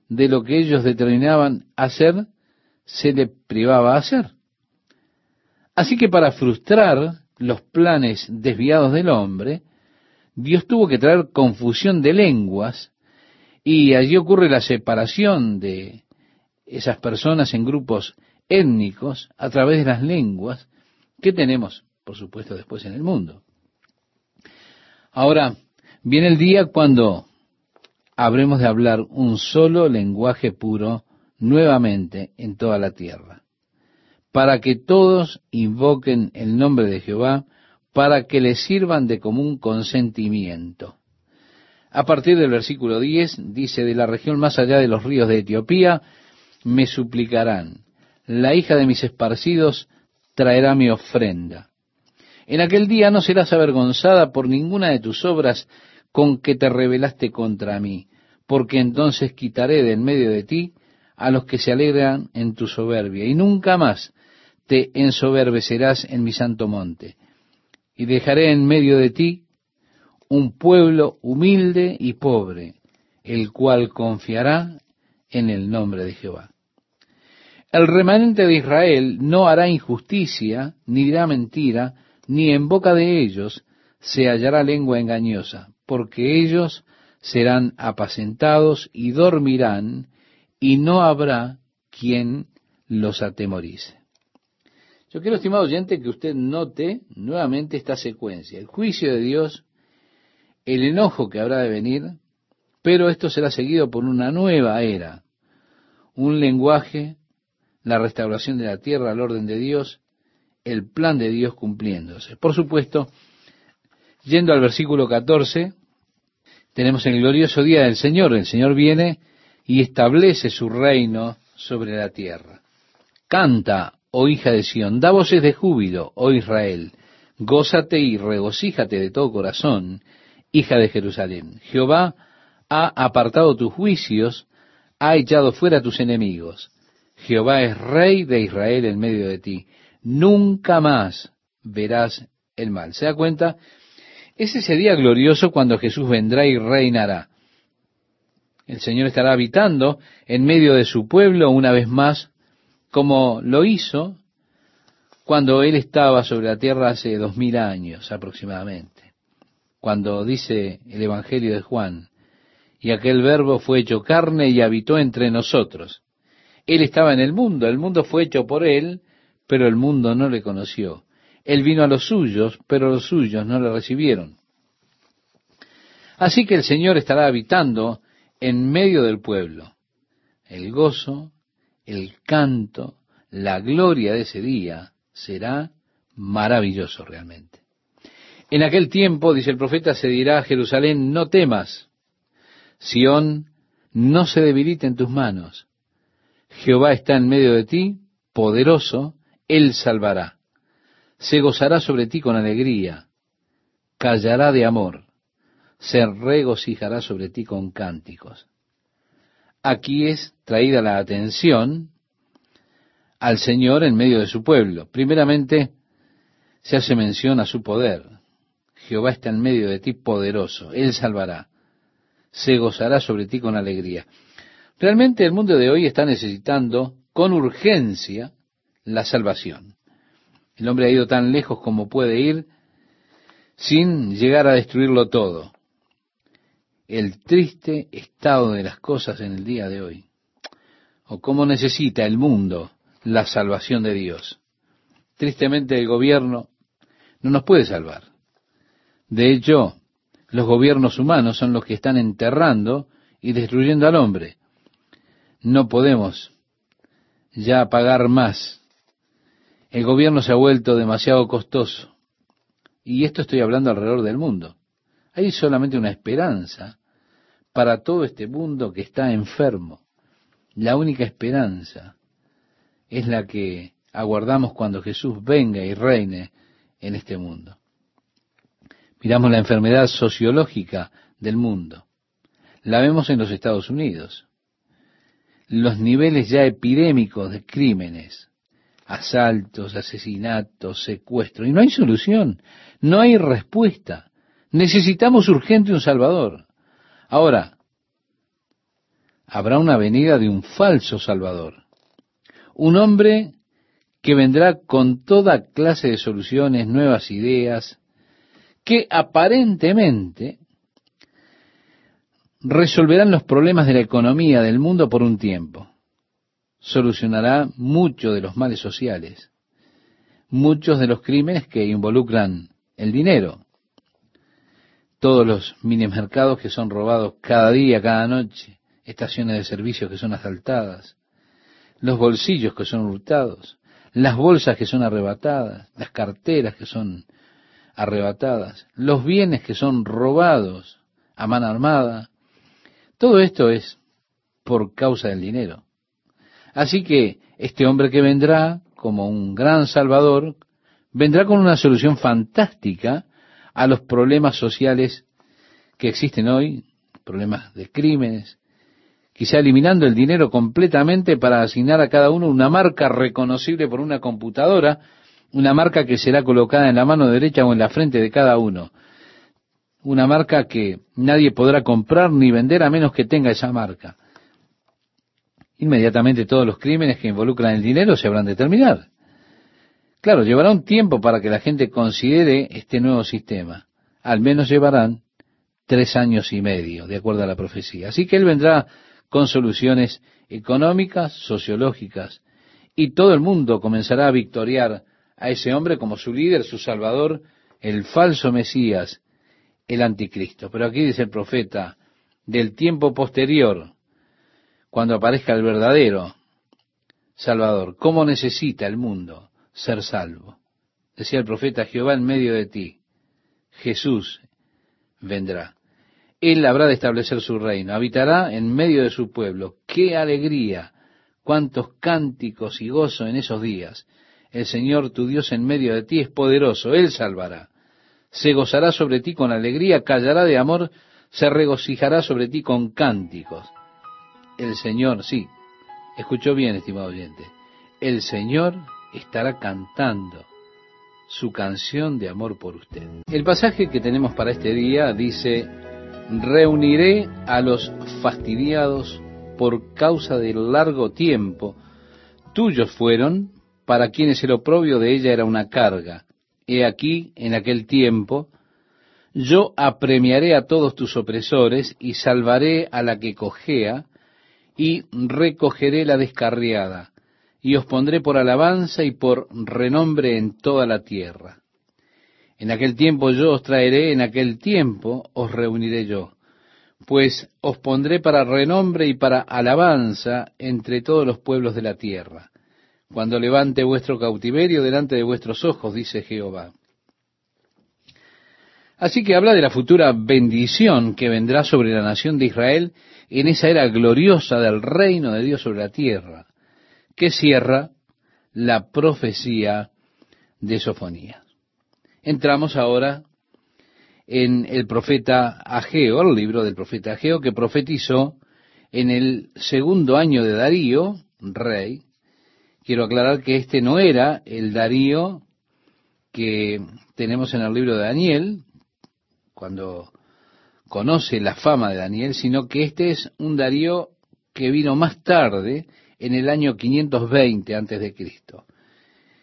de lo que ellos determinaban hacer se le privaba hacer. Así que para frustrar los planes desviados del hombre, Dios tuvo que traer confusión de lenguas y allí ocurre la separación de esas personas en grupos étnicos a través de las lenguas que tenemos, por supuesto, después en el mundo. Ahora, viene el día cuando habremos de hablar un solo lenguaje puro nuevamente en toda la tierra, para que todos invoquen el nombre de Jehová, para que le sirvan de común consentimiento. A partir del versículo 10 dice, de la región más allá de los ríos de Etiopía, me suplicarán, la hija de mis esparcidos traerá mi ofrenda. En aquel día no serás avergonzada por ninguna de tus obras con que te rebelaste contra mí, porque entonces quitaré de en medio de ti a los que se alegran en tu soberbia, y nunca más te ensoberbecerás en mi santo monte. Y dejaré en medio de ti un pueblo humilde y pobre, el cual confiará en el nombre de Jehová. El remanente de Israel no hará injusticia, ni dirá mentira, ni en boca de ellos se hallará lengua engañosa, porque ellos serán apacentados y dormirán, y no habrá quien los atemorice. Yo quiero, estimado oyente, que usted note nuevamente esta secuencia. El juicio de Dios, el enojo que habrá de venir, pero esto será seguido por una nueva era, un lenguaje la restauración de la tierra al orden de Dios, el plan de Dios cumpliéndose. Por supuesto, yendo al versículo 14, tenemos el glorioso día del Señor. El Señor viene y establece su reino sobre la tierra. Canta, oh hija de Sión, da voces de júbilo, oh Israel, gózate y regocíjate de todo corazón, hija de Jerusalén. Jehová ha apartado tus juicios, ha echado fuera tus enemigos. Jehová es rey de Israel en medio de ti. Nunca más verás el mal. ¿Se da cuenta? Es ese día glorioso cuando Jesús vendrá y reinará. El Señor estará habitando en medio de su pueblo una vez más como lo hizo cuando él estaba sobre la tierra hace dos mil años aproximadamente, cuando dice el Evangelio de Juan, y aquel verbo fue hecho carne y habitó entre nosotros. Él estaba en el mundo, el mundo fue hecho por él, pero el mundo no le conoció. Él vino a los suyos, pero los suyos no le recibieron. Así que el Señor estará habitando en medio del pueblo. El gozo, el canto, la gloria de ese día será maravilloso realmente. En aquel tiempo, dice el profeta, se dirá a Jerusalén, no temas, Sión, no se debilite en tus manos. Jehová está en medio de ti, poderoso, él salvará. Se gozará sobre ti con alegría, callará de amor, se regocijará sobre ti con cánticos. Aquí es traída la atención al Señor en medio de su pueblo. Primeramente, se hace mención a su poder. Jehová está en medio de ti poderoso, Él salvará, se gozará sobre ti con alegría. Realmente el mundo de hoy está necesitando con urgencia la salvación. El hombre ha ido tan lejos como puede ir sin llegar a destruirlo todo. El triste estado de las cosas en el día de hoy. O cómo necesita el mundo la salvación de Dios. Tristemente el gobierno no nos puede salvar. De hecho, los gobiernos humanos son los que están enterrando y destruyendo al hombre. No podemos ya pagar más. El gobierno se ha vuelto demasiado costoso. Y esto estoy hablando alrededor del mundo. Hay solamente una esperanza para todo este mundo que está enfermo. La única esperanza es la que aguardamos cuando Jesús venga y reine en este mundo. Miramos la enfermedad sociológica del mundo. La vemos en los Estados Unidos. Los niveles ya epidémicos de crímenes, asaltos, asesinatos, secuestros. Y no hay solución, no hay respuesta. Necesitamos urgente un Salvador. Ahora, habrá una venida de un falso Salvador un hombre que vendrá con toda clase de soluciones, nuevas ideas, que aparentemente resolverán los problemas de la economía del mundo por un tiempo. Solucionará muchos de los males sociales, muchos de los crímenes que involucran el dinero, todos los minimercados que son robados cada día, cada noche, estaciones de servicios que son asaltadas, los bolsillos que son hurtados, las bolsas que son arrebatadas, las carteras que son arrebatadas, los bienes que son robados a mano armada. Todo esto es por causa del dinero. Así que este hombre que vendrá como un gran salvador, vendrá con una solución fantástica a los problemas sociales que existen hoy, problemas de crímenes, quizá eliminando el dinero completamente para asignar a cada uno una marca reconocible por una computadora, una marca que será colocada en la mano derecha o en la frente de cada uno. Una marca que nadie podrá comprar ni vender a menos que tenga esa marca. Inmediatamente todos los crímenes que involucran el dinero se habrán de terminar. Claro, llevará un tiempo para que la gente considere este nuevo sistema. Al menos llevarán tres años y medio, de acuerdo a la profecía. Así que Él vendrá con soluciones económicas, sociológicas, y todo el mundo comenzará a victoriar a ese hombre como su líder, su salvador, el falso Mesías, el anticristo. Pero aquí dice el profeta, del tiempo posterior, cuando aparezca el verdadero Salvador, ¿cómo necesita el mundo ser salvo? Decía el profeta, Jehová en medio de ti, Jesús vendrá. Él habrá de establecer su reino, habitará en medio de su pueblo. ¡Qué alegría! ¡Cuántos cánticos y gozo en esos días! El Señor tu Dios en medio de ti es poderoso, Él salvará. Se gozará sobre ti con alegría, callará de amor, se regocijará sobre ti con cánticos. El Señor, sí, escuchó bien, estimado oyente, el Señor estará cantando su canción de amor por usted. El pasaje que tenemos para este día dice, reuniré a los fastidiados por causa del largo tiempo, tuyos fueron, para quienes el oprobio de ella era una carga. He aquí, en aquel tiempo, yo apremiaré a todos tus opresores y salvaré a la que cojea y recogeré la descarriada y os pondré por alabanza y por renombre en toda la tierra. En aquel tiempo yo os traeré, en aquel tiempo os reuniré yo, pues os pondré para renombre y para alabanza entre todos los pueblos de la tierra, cuando levante vuestro cautiverio delante de vuestros ojos, dice Jehová. Así que habla de la futura bendición que vendrá sobre la nación de Israel en esa era gloriosa del reino de Dios sobre la tierra, que cierra la profecía de Sofonía. Entramos ahora en el profeta Ageo, el libro del profeta Ageo, que profetizó en el segundo año de Darío, rey. Quiero aclarar que este no era el Darío que tenemos en el libro de Daniel, cuando conoce la fama de Daniel, sino que este es un Darío que vino más tarde, en el año 520 antes de Cristo.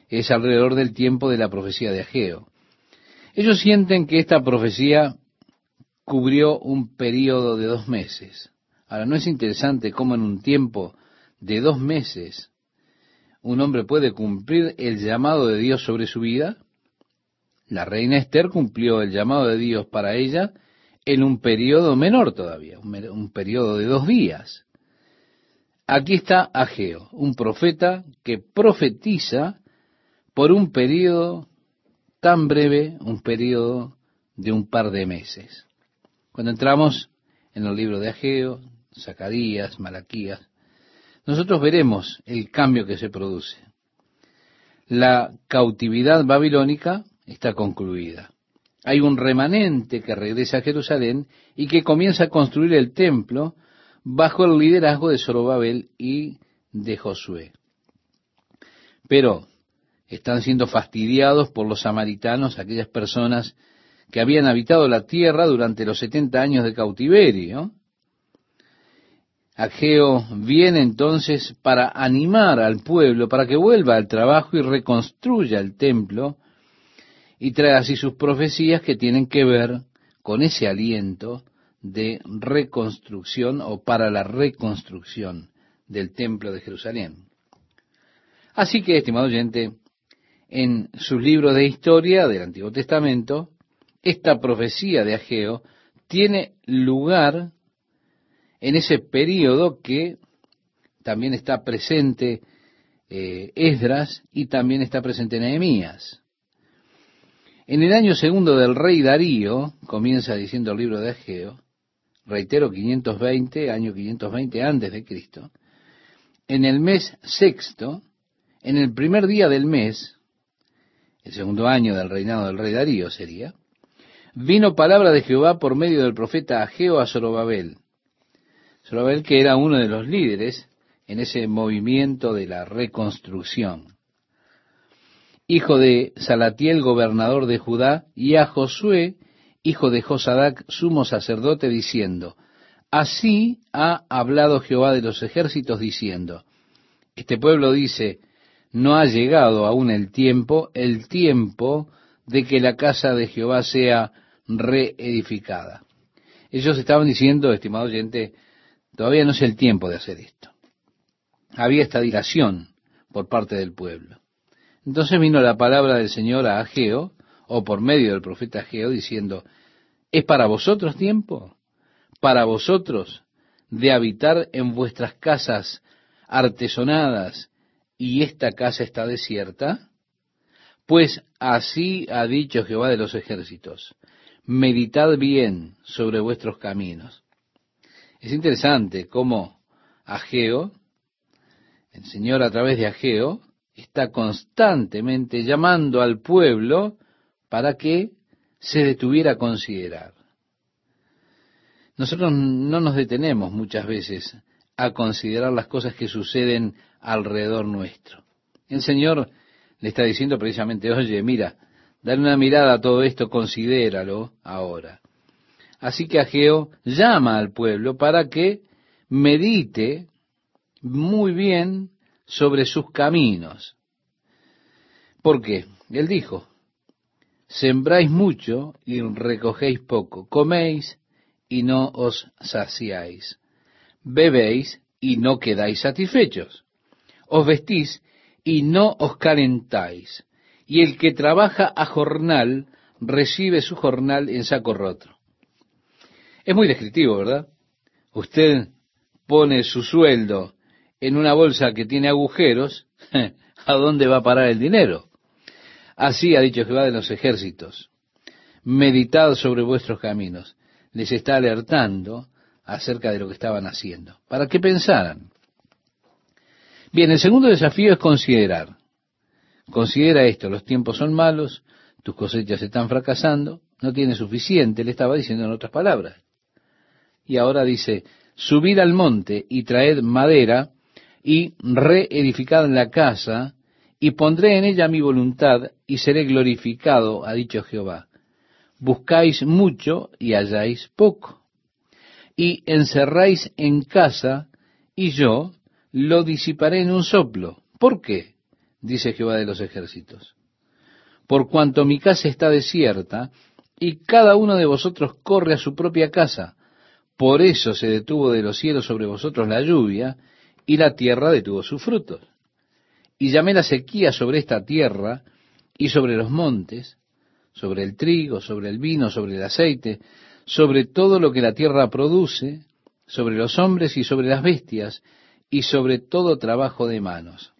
Es alrededor del tiempo de la profecía de Ageo. Ellos sienten que esta profecía cubrió un periodo de dos meses. Ahora, ¿no es interesante cómo en un tiempo de dos meses un hombre puede cumplir el llamado de Dios sobre su vida? La reina Esther cumplió el llamado de Dios para ella en un periodo menor todavía, un, periodo de dos días. Aquí está Ageo, un profeta que profetiza por un periodo tan breve, un periodo de un par de meses. Cuando entramos en el libro de Ageo, Zacarías, Malaquías, nosotros veremos el cambio que se produce. La cautividad babilónica está concluida. Hay un remanente que regresa a Jerusalén y que comienza a construir el templo bajo el liderazgo de Zorobabel y de Josué. Pero están siendo fastidiados por los samaritanos, aquellas personas que habían habitado la tierra durante los setenta años de cautiverio. Ageo viene entonces para animar al pueblo, para que vuelva al trabajo y reconstruya el templo y trae así sus profecías que tienen que ver con ese aliento de reconstrucción o para la reconstrucción del templo de Jerusalén. Así que, estimado oyente, en sus libros de historia del Antiguo Testamento, esta profecía de Ageo tiene lugar en ese periodo que también está presente eh, Esdras y también está presente Nehemías. En el año segundo del rey Darío, comienza diciendo el libro de Ageo, reitero 520, año 520 antes de Cristo, en el mes sexto, en el primer día del mes, el segundo año del reinado del rey Darío sería, vino palabra de Jehová por medio del profeta Ageo a Zorobabel. Zorobabel que era uno de los líderes en ese movimiento de la reconstrucción hijo de Salatiel, gobernador de Judá, y a Josué, hijo de Josadac, sumo sacerdote, diciendo, Así ha hablado Jehová de los ejércitos, diciendo, Este pueblo dice, no ha llegado aún el tiempo, el tiempo de que la casa de Jehová sea reedificada. Ellos estaban diciendo, estimado oyente, todavía no es el tiempo de hacer esto. Había esta dilación por parte del pueblo. Entonces vino la palabra del Señor a Ageo, o por medio del profeta Ageo, diciendo, ¿es para vosotros tiempo? ¿Para vosotros de habitar en vuestras casas artesonadas y esta casa está desierta? Pues así ha dicho Jehová de los ejércitos, meditad bien sobre vuestros caminos. Es interesante cómo Ageo, el Señor a través de Ageo, está constantemente llamando al pueblo para que se detuviera a considerar. Nosotros no nos detenemos muchas veces a considerar las cosas que suceden alrededor nuestro. El Señor le está diciendo precisamente, oye, mira, dale una mirada a todo esto, considéralo ahora. Así que Ageo llama al pueblo para que medite muy bien sobre sus caminos. ¿Por qué? Él dijo, sembráis mucho y recogéis poco, coméis y no os saciáis, bebéis y no quedáis satisfechos, os vestís y no os calentáis, y el que trabaja a jornal recibe su jornal en saco roto. Es muy descriptivo, ¿verdad? Usted pone su sueldo en una bolsa que tiene agujeros, ¿a dónde va a parar el dinero? Así ha dicho Jehová de los ejércitos. Meditad sobre vuestros caminos. Les está alertando acerca de lo que estaban haciendo, para que pensaran. Bien, el segundo desafío es considerar. Considera esto, los tiempos son malos, tus cosechas están fracasando, no tienes suficiente, le estaba diciendo en otras palabras. Y ahora dice, subid al monte y traed madera y reedificad la casa y pondré en ella mi voluntad y seré glorificado, ha dicho Jehová. Buscáis mucho y halláis poco. Y encerráis en casa y yo lo disiparé en un soplo. ¿Por qué? dice Jehová de los ejércitos. Por cuanto mi casa está desierta y cada uno de vosotros corre a su propia casa. Por eso se detuvo de los cielos sobre vosotros la lluvia y la tierra detuvo sus frutos. Y llamé la sequía sobre esta tierra y sobre los montes, sobre el trigo, sobre el vino, sobre el aceite, sobre todo lo que la tierra produce, sobre los hombres y sobre las bestias, y sobre todo trabajo de manos.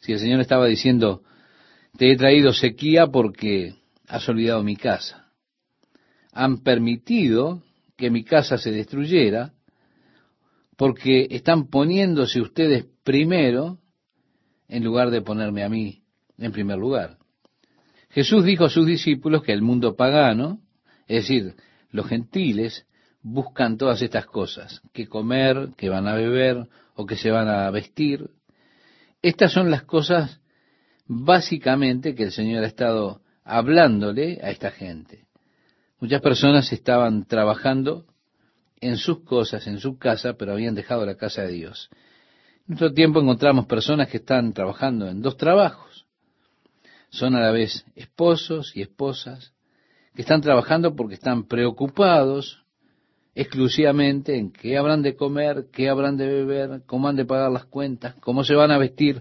Si el Señor estaba diciendo, te he traído sequía porque has olvidado mi casa. Han permitido que mi casa se destruyera porque están poniéndose ustedes primero en lugar de ponerme a mí en primer lugar. Jesús dijo a sus discípulos que el mundo pagano, es decir, los gentiles, buscan todas estas cosas, que comer, que van a beber o que se van a vestir. Estas son las cosas básicamente que el Señor ha estado hablándole a esta gente. Muchas personas estaban trabajando en sus cosas, en su casa, pero habían dejado la casa de Dios. En nuestro tiempo encontramos personas que están trabajando en dos trabajos. Son a la vez esposos y esposas que están trabajando porque están preocupados exclusivamente en qué habrán de comer, qué habrán de beber, cómo han de pagar las cuentas, cómo se van a vestir.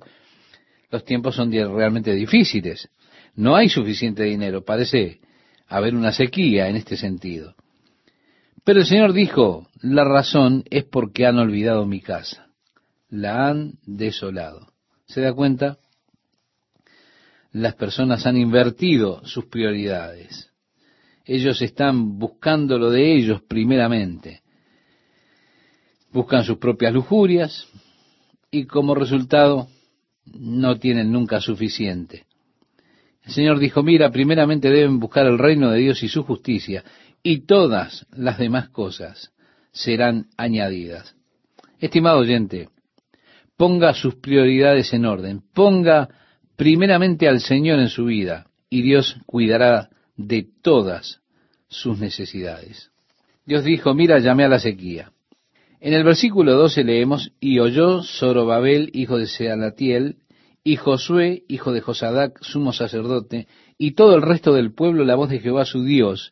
Los tiempos son realmente difíciles. No hay suficiente dinero. Parece haber una sequía en este sentido. Pero el Señor dijo, la razón es porque han olvidado mi casa la han desolado. ¿Se da cuenta? Las personas han invertido sus prioridades. Ellos están buscando lo de ellos primeramente. Buscan sus propias lujurias y como resultado no tienen nunca suficiente. El Señor dijo, mira, primeramente deben buscar el reino de Dios y su justicia, y todas las demás cosas serán añadidas. Estimado oyente, ponga sus prioridades en orden, ponga primeramente al Señor en su vida y Dios cuidará de todas sus necesidades. Dios dijo, mira, llamé a la sequía. En el versículo 12 leemos, y oyó Zorobabel, hijo de Sealatiel, y Josué, hijo de Josadac, sumo sacerdote, y todo el resto del pueblo la voz de Jehová su Dios,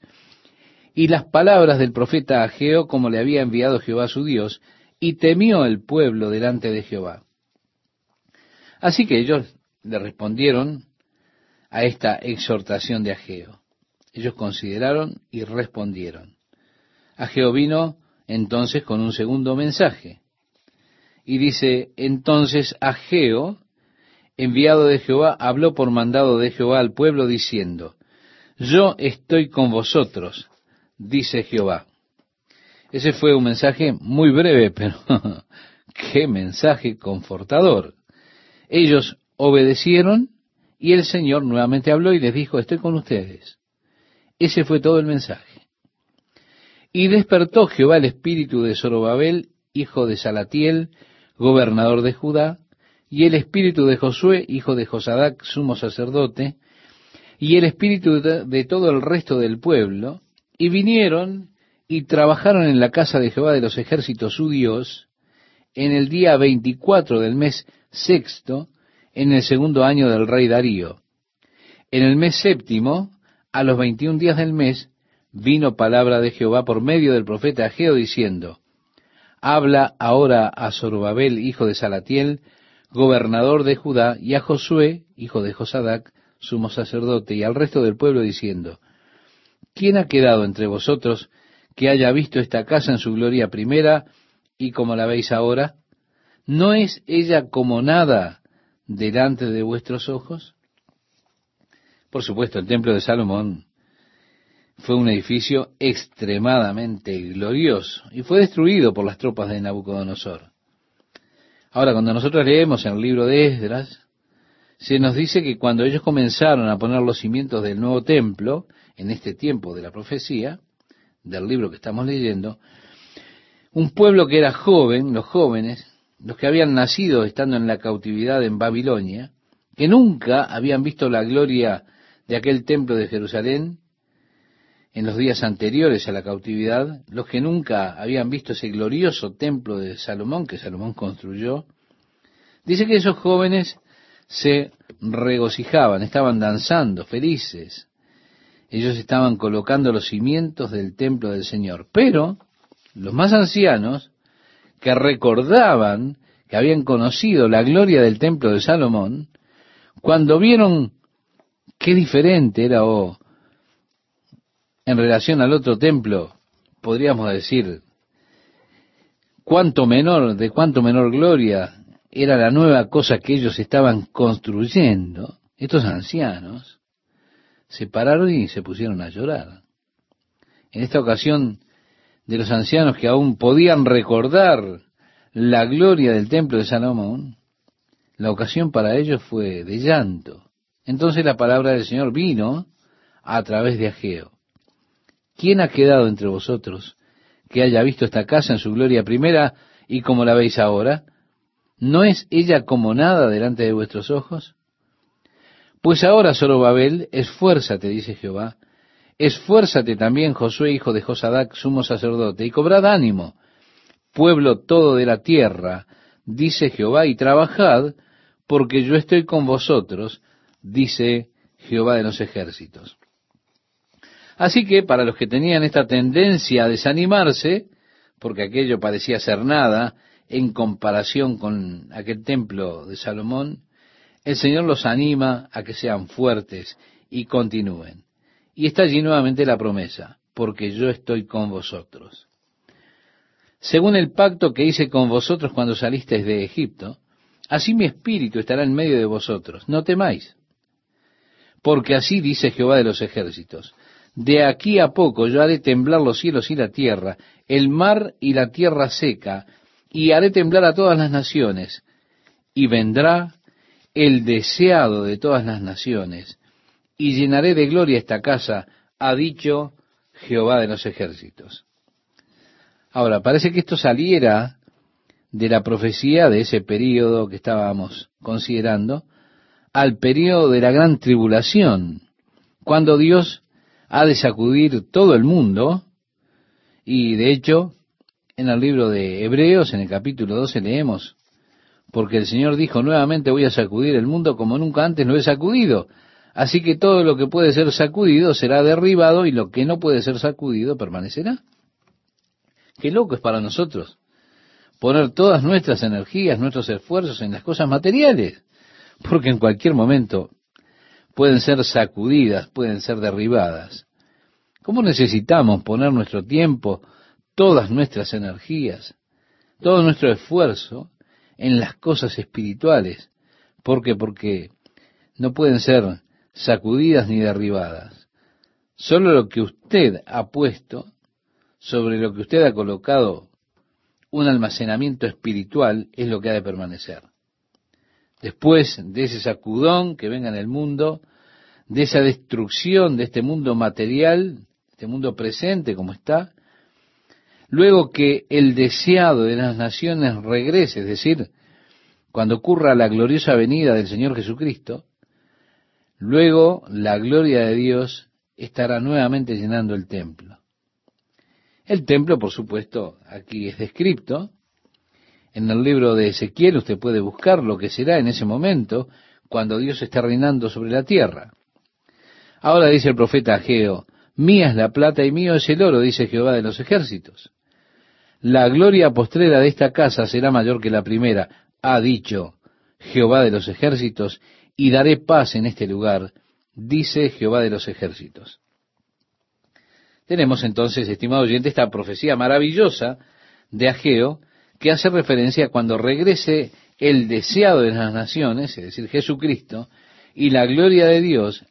y las palabras del profeta Ageo, como le había enviado Jehová su Dios, y temió el pueblo delante de Jehová. Así que ellos le respondieron a esta exhortación de Ageo. Ellos consideraron y respondieron. Ageo vino entonces con un segundo mensaje. Y dice, entonces Ageo, enviado de Jehová, habló por mandado de Jehová al pueblo diciendo, yo estoy con vosotros, dice Jehová. Ese fue un mensaje muy breve, pero qué mensaje confortador. Ellos obedecieron y el Señor nuevamente habló y les dijo, estoy con ustedes. Ese fue todo el mensaje. Y despertó Jehová el espíritu de Zorobabel, hijo de Salatiel, gobernador de Judá, y el espíritu de Josué, hijo de Josadac, sumo sacerdote, y el espíritu de todo el resto del pueblo, y vinieron y trabajaron en la casa de Jehová de los ejércitos su Dios, en el día 24 del mes sexto, en el segundo año del rey Darío. En el mes séptimo, a los 21 días del mes, vino palabra de Jehová por medio del profeta Ageo diciendo, Habla ahora a Zorobabel, hijo de Salatiel, gobernador de Judá, y a Josué, hijo de Josadac, sumo sacerdote, y al resto del pueblo diciendo, ¿quién ha quedado entre vosotros que haya visto esta casa en su gloria primera y como la veis ahora? ¿No es ella como nada delante de vuestros ojos? Por supuesto, el templo de Salomón fue un edificio extremadamente glorioso y fue destruido por las tropas de Nabucodonosor. Ahora, cuando nosotros leemos en el libro de Esdras, se nos dice que cuando ellos comenzaron a poner los cimientos del nuevo templo, en este tiempo de la profecía, del libro que estamos leyendo, un pueblo que era joven, los jóvenes, los que habían nacido estando en la cautividad en Babilonia, que nunca habían visto la gloria de aquel templo de Jerusalén en los días anteriores a la cautividad, los que nunca habían visto ese glorioso templo de Salomón que Salomón construyó, dice que esos jóvenes se regocijaban, estaban danzando, felices. Ellos estaban colocando los cimientos del templo del Señor. Pero los más ancianos, que recordaban que habían conocido la gloria del templo de Salomón, cuando vieron qué diferente era o en relación al otro templo, podríamos decir, cuánto menor, de cuánto menor gloria era la nueva cosa que ellos estaban construyendo, estos ancianos se pararon y se pusieron a llorar. En esta ocasión, de los ancianos que aún podían recordar la gloria del templo de Salomón, la ocasión para ellos fue de llanto. Entonces la palabra del Señor vino a través de Ageo. ¿Quién ha quedado entre vosotros que haya visto esta casa en su gloria primera y como la veis ahora? ¿No es ella como nada delante de vuestros ojos? Pues ahora, Zorobabel, esfuérzate, dice Jehová, esfuérzate también, Josué, hijo de Josadac, sumo sacerdote, y cobrad ánimo, pueblo todo de la tierra, dice Jehová, y trabajad, porque yo estoy con vosotros, dice Jehová de los ejércitos. Así que para los que tenían esta tendencia a desanimarse, porque aquello parecía ser nada en comparación con aquel templo de Salomón, el Señor los anima a que sean fuertes y continúen. Y está allí nuevamente la promesa, porque yo estoy con vosotros. Según el pacto que hice con vosotros cuando salisteis de Egipto, así mi espíritu estará en medio de vosotros. No temáis. Porque así dice Jehová de los ejércitos, de aquí a poco yo haré temblar los cielos y la tierra, el mar y la tierra seca, y haré temblar a todas las naciones, y vendrá el deseado de todas las naciones, y llenaré de gloria esta casa, ha dicho Jehová de los ejércitos. Ahora, parece que esto saliera de la profecía de ese período que estábamos considerando, al período de la gran tribulación, cuando Dios ha de sacudir todo el mundo, y de hecho, en el libro de Hebreos, en el capítulo 12, leemos, porque el Señor dijo, nuevamente voy a sacudir el mundo como nunca antes lo he sacudido. Así que todo lo que puede ser sacudido será derribado y lo que no puede ser sacudido permanecerá. Qué loco es para nosotros poner todas nuestras energías, nuestros esfuerzos en las cosas materiales, porque en cualquier momento pueden ser sacudidas, pueden ser derribadas. ¿Cómo necesitamos poner nuestro tiempo, todas nuestras energías, todo nuestro esfuerzo en las cosas espirituales? ¿Por qué? Porque no pueden ser sacudidas ni derribadas. Solo lo que usted ha puesto, sobre lo que usted ha colocado un almacenamiento espiritual, es lo que ha de permanecer. Después de ese sacudón que venga en el mundo, de esa destrucción de este mundo material, este mundo presente como está, luego que el deseado de las naciones regrese, es decir, cuando ocurra la gloriosa venida del Señor Jesucristo, luego la gloria de Dios estará nuevamente llenando el templo. El templo, por supuesto, aquí es descrito En el libro de Ezequiel usted puede buscar lo que será en ese momento cuando Dios está reinando sobre la tierra. Ahora dice el profeta Ageo, mía es la plata y mío es el oro, dice Jehová de los ejércitos. La gloria postrera de esta casa será mayor que la primera, ha dicho Jehová de los ejércitos, y daré paz en este lugar, dice Jehová de los ejércitos. Tenemos entonces, estimado oyente, esta profecía maravillosa de Ageo, que hace referencia a cuando regrese el deseado de las naciones, es decir, Jesucristo, y la gloria de Dios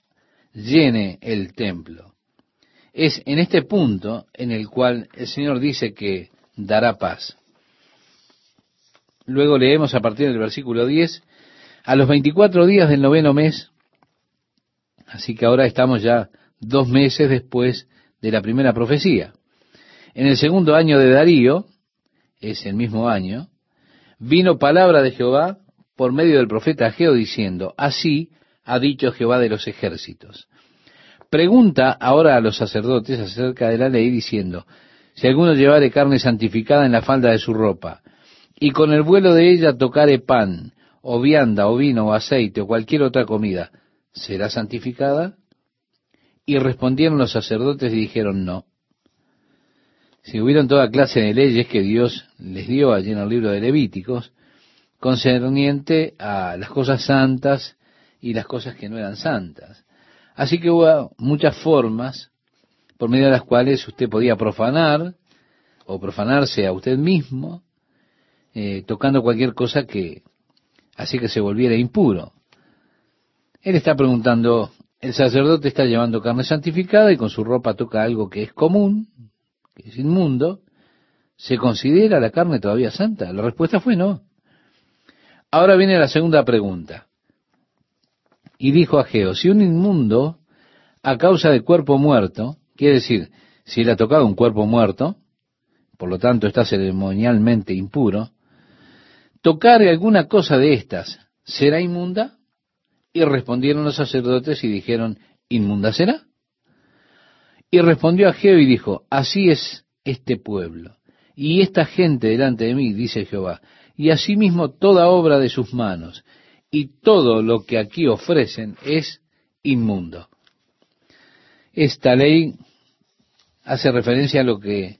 llene el templo. Es en este punto en el cual el Señor dice que dará paz. Luego leemos a partir del versículo 10, a los 24 días del noveno mes, así que ahora estamos ya dos meses después de la primera profecía. En el segundo año de Darío, es el mismo año, vino palabra de Jehová por medio del profeta Ageo diciendo, así ha dicho Jehová de los ejércitos. Pregunta ahora a los sacerdotes acerca de la ley diciendo, si alguno llevare carne santificada en la falda de su ropa, y con el vuelo de ella tocare pan, o vianda, o vino, o aceite, o cualquier otra comida, ¿será santificada? Y respondieron los sacerdotes y dijeron no. Si hubieron toda clase de leyes que Dios les dio allí en el libro de Levíticos, concerniente a las cosas santas y las cosas que no eran santas. Así que hubo muchas formas por medio de las cuales usted podía profanar o profanarse a usted mismo, eh, tocando cualquier cosa que así que se volviera impuro. Él está preguntando, el sacerdote está llevando carne santificada y con su ropa toca algo que es común, que es inmundo, ¿se considera la carne todavía santa? La respuesta fue no. Ahora viene la segunda pregunta. Y dijo a Geo, si un inmundo, a causa de cuerpo muerto, quiere decir, si él ha tocado un cuerpo muerto, por lo tanto está ceremonialmente impuro, tocare alguna cosa de estas, ¿será inmunda? Y respondieron los sacerdotes y dijeron, ¿inmunda será? Y respondió a Geo y dijo, así es este pueblo, y esta gente delante de mí, dice Jehová, y asimismo toda obra de sus manos, y todo lo que aquí ofrecen es inmundo. Esta ley hace referencia a lo que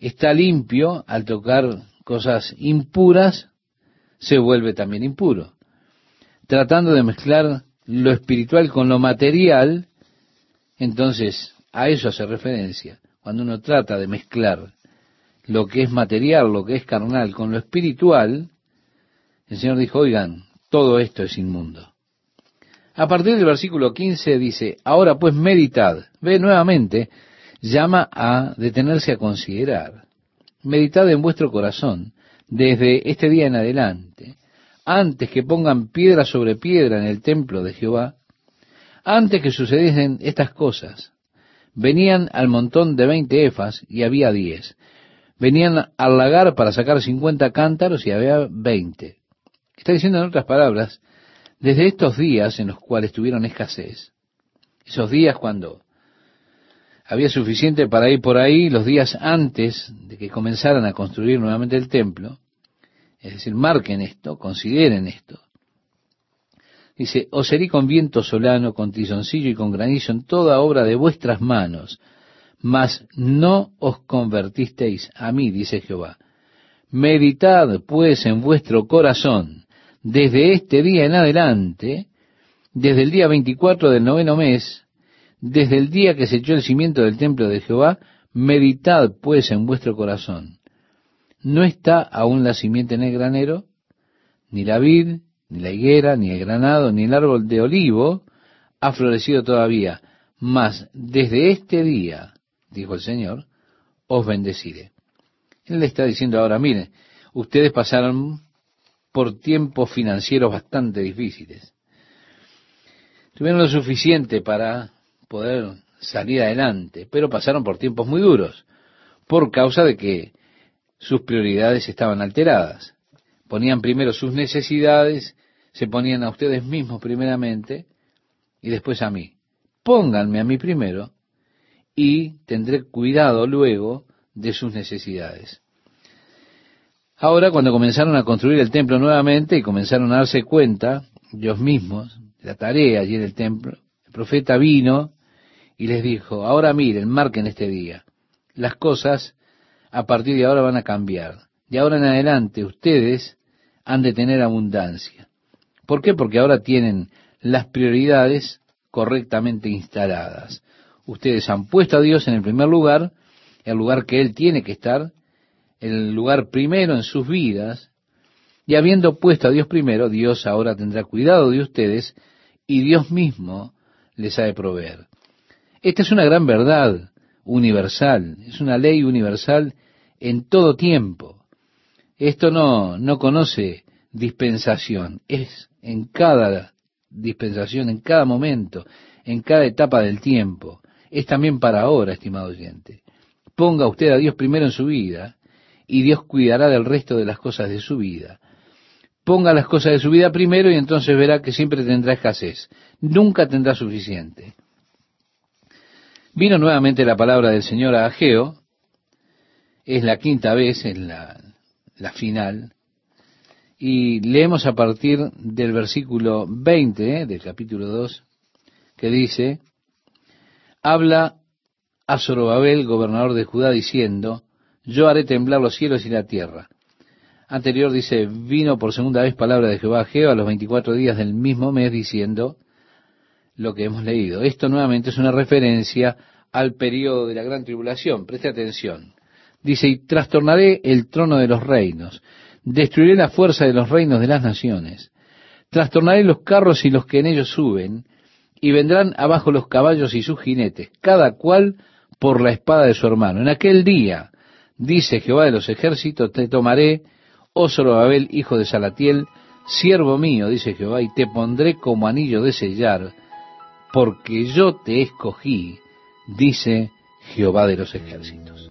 está limpio al tocar cosas impuras, se vuelve también impuro. Tratando de mezclar lo espiritual con lo material, entonces a eso hace referencia. Cuando uno trata de mezclar lo que es material, lo que es carnal con lo espiritual, el Señor dijo, oigan, todo esto es inmundo. A partir del versículo 15 dice, ahora pues meditad. Ve nuevamente, llama a detenerse a considerar. Meditad en vuestro corazón desde este día en adelante, antes que pongan piedra sobre piedra en el templo de Jehová, antes que sucediesen estas cosas, venían al montón de veinte efas y había diez. Venían al lagar para sacar cincuenta cántaros y había veinte. Está diciendo en otras palabras, desde estos días en los cuales tuvieron escasez, esos días cuando había suficiente para ir por ahí, los días antes de que comenzaran a construir nuevamente el templo, es decir, marquen esto, consideren esto. Dice, os herí con viento solano, con tizoncillo y con granizo en toda obra de vuestras manos, mas no os convertisteis a mí, dice Jehová. Meditad pues en vuestro corazón desde este día en adelante, desde el día 24 del noveno mes, desde el día que se echó el cimiento del templo de Jehová, meditad pues en vuestro corazón. ¿No está aún la simiente en el granero? Ni la vid, ni la higuera, ni el granado, ni el árbol de olivo ha florecido todavía. Mas desde este día, dijo el Señor, os bendeciré. Él le está diciendo ahora, miren, ustedes pasaron por tiempos financieros bastante difíciles. Tuvieron lo suficiente para poder salir adelante, pero pasaron por tiempos muy duros, por causa de que sus prioridades estaban alteradas. Ponían primero sus necesidades, se ponían a ustedes mismos primeramente y después a mí. Pónganme a mí primero y tendré cuidado luego de sus necesidades. Ahora, cuando comenzaron a construir el templo nuevamente y comenzaron a darse cuenta, ellos mismos, de la tarea allí en el templo, el profeta vino y les dijo, ahora miren, marquen este día. Las cosas a partir de ahora van a cambiar. De ahora en adelante ustedes han de tener abundancia. ¿Por qué? Porque ahora tienen las prioridades correctamente instaladas. Ustedes han puesto a Dios en el primer lugar, el lugar que Él tiene que estar, el lugar primero en sus vidas, y habiendo puesto a Dios primero, Dios ahora tendrá cuidado de ustedes y Dios mismo les ha de proveer. Esta es una gran verdad universal, es una ley universal en todo tiempo. Esto no, no conoce dispensación, es en cada dispensación, en cada momento, en cada etapa del tiempo. Es también para ahora, estimado oyente. Ponga usted a Dios primero en su vida y Dios cuidará del resto de las cosas de su vida. Ponga las cosas de su vida primero y entonces verá que siempre tendrá escasez. Nunca tendrá suficiente. Vino nuevamente la palabra del Señor a Ageo. Es la quinta vez en la, final. Y leemos a partir del versículo 20 eh, del capítulo 2, que dice, habla a Zorobabel, gobernador de Judá, diciendo, yo haré temblar los cielos y la tierra. Anterior dice, vino por segunda vez palabra de Jehová a Jehová a los 24 días del mismo mes diciendo lo que hemos leído. Esto nuevamente es una referencia al periodo de la gran tribulación. Preste atención. Dice, y trastornaré el trono de los reinos, destruiré la fuerza de los reinos de las naciones, trastornaré los carros y los que en ellos suben, y vendrán abajo los caballos y sus jinetes, cada cual por la espada de su hermano. En aquel día Dice Jehová de los ejércitos, te tomaré, oh Zorobabel, hijo de Salatiel, siervo mío, dice Jehová, y te pondré como anillo de sellar, porque yo te escogí, dice Jehová de los ejércitos.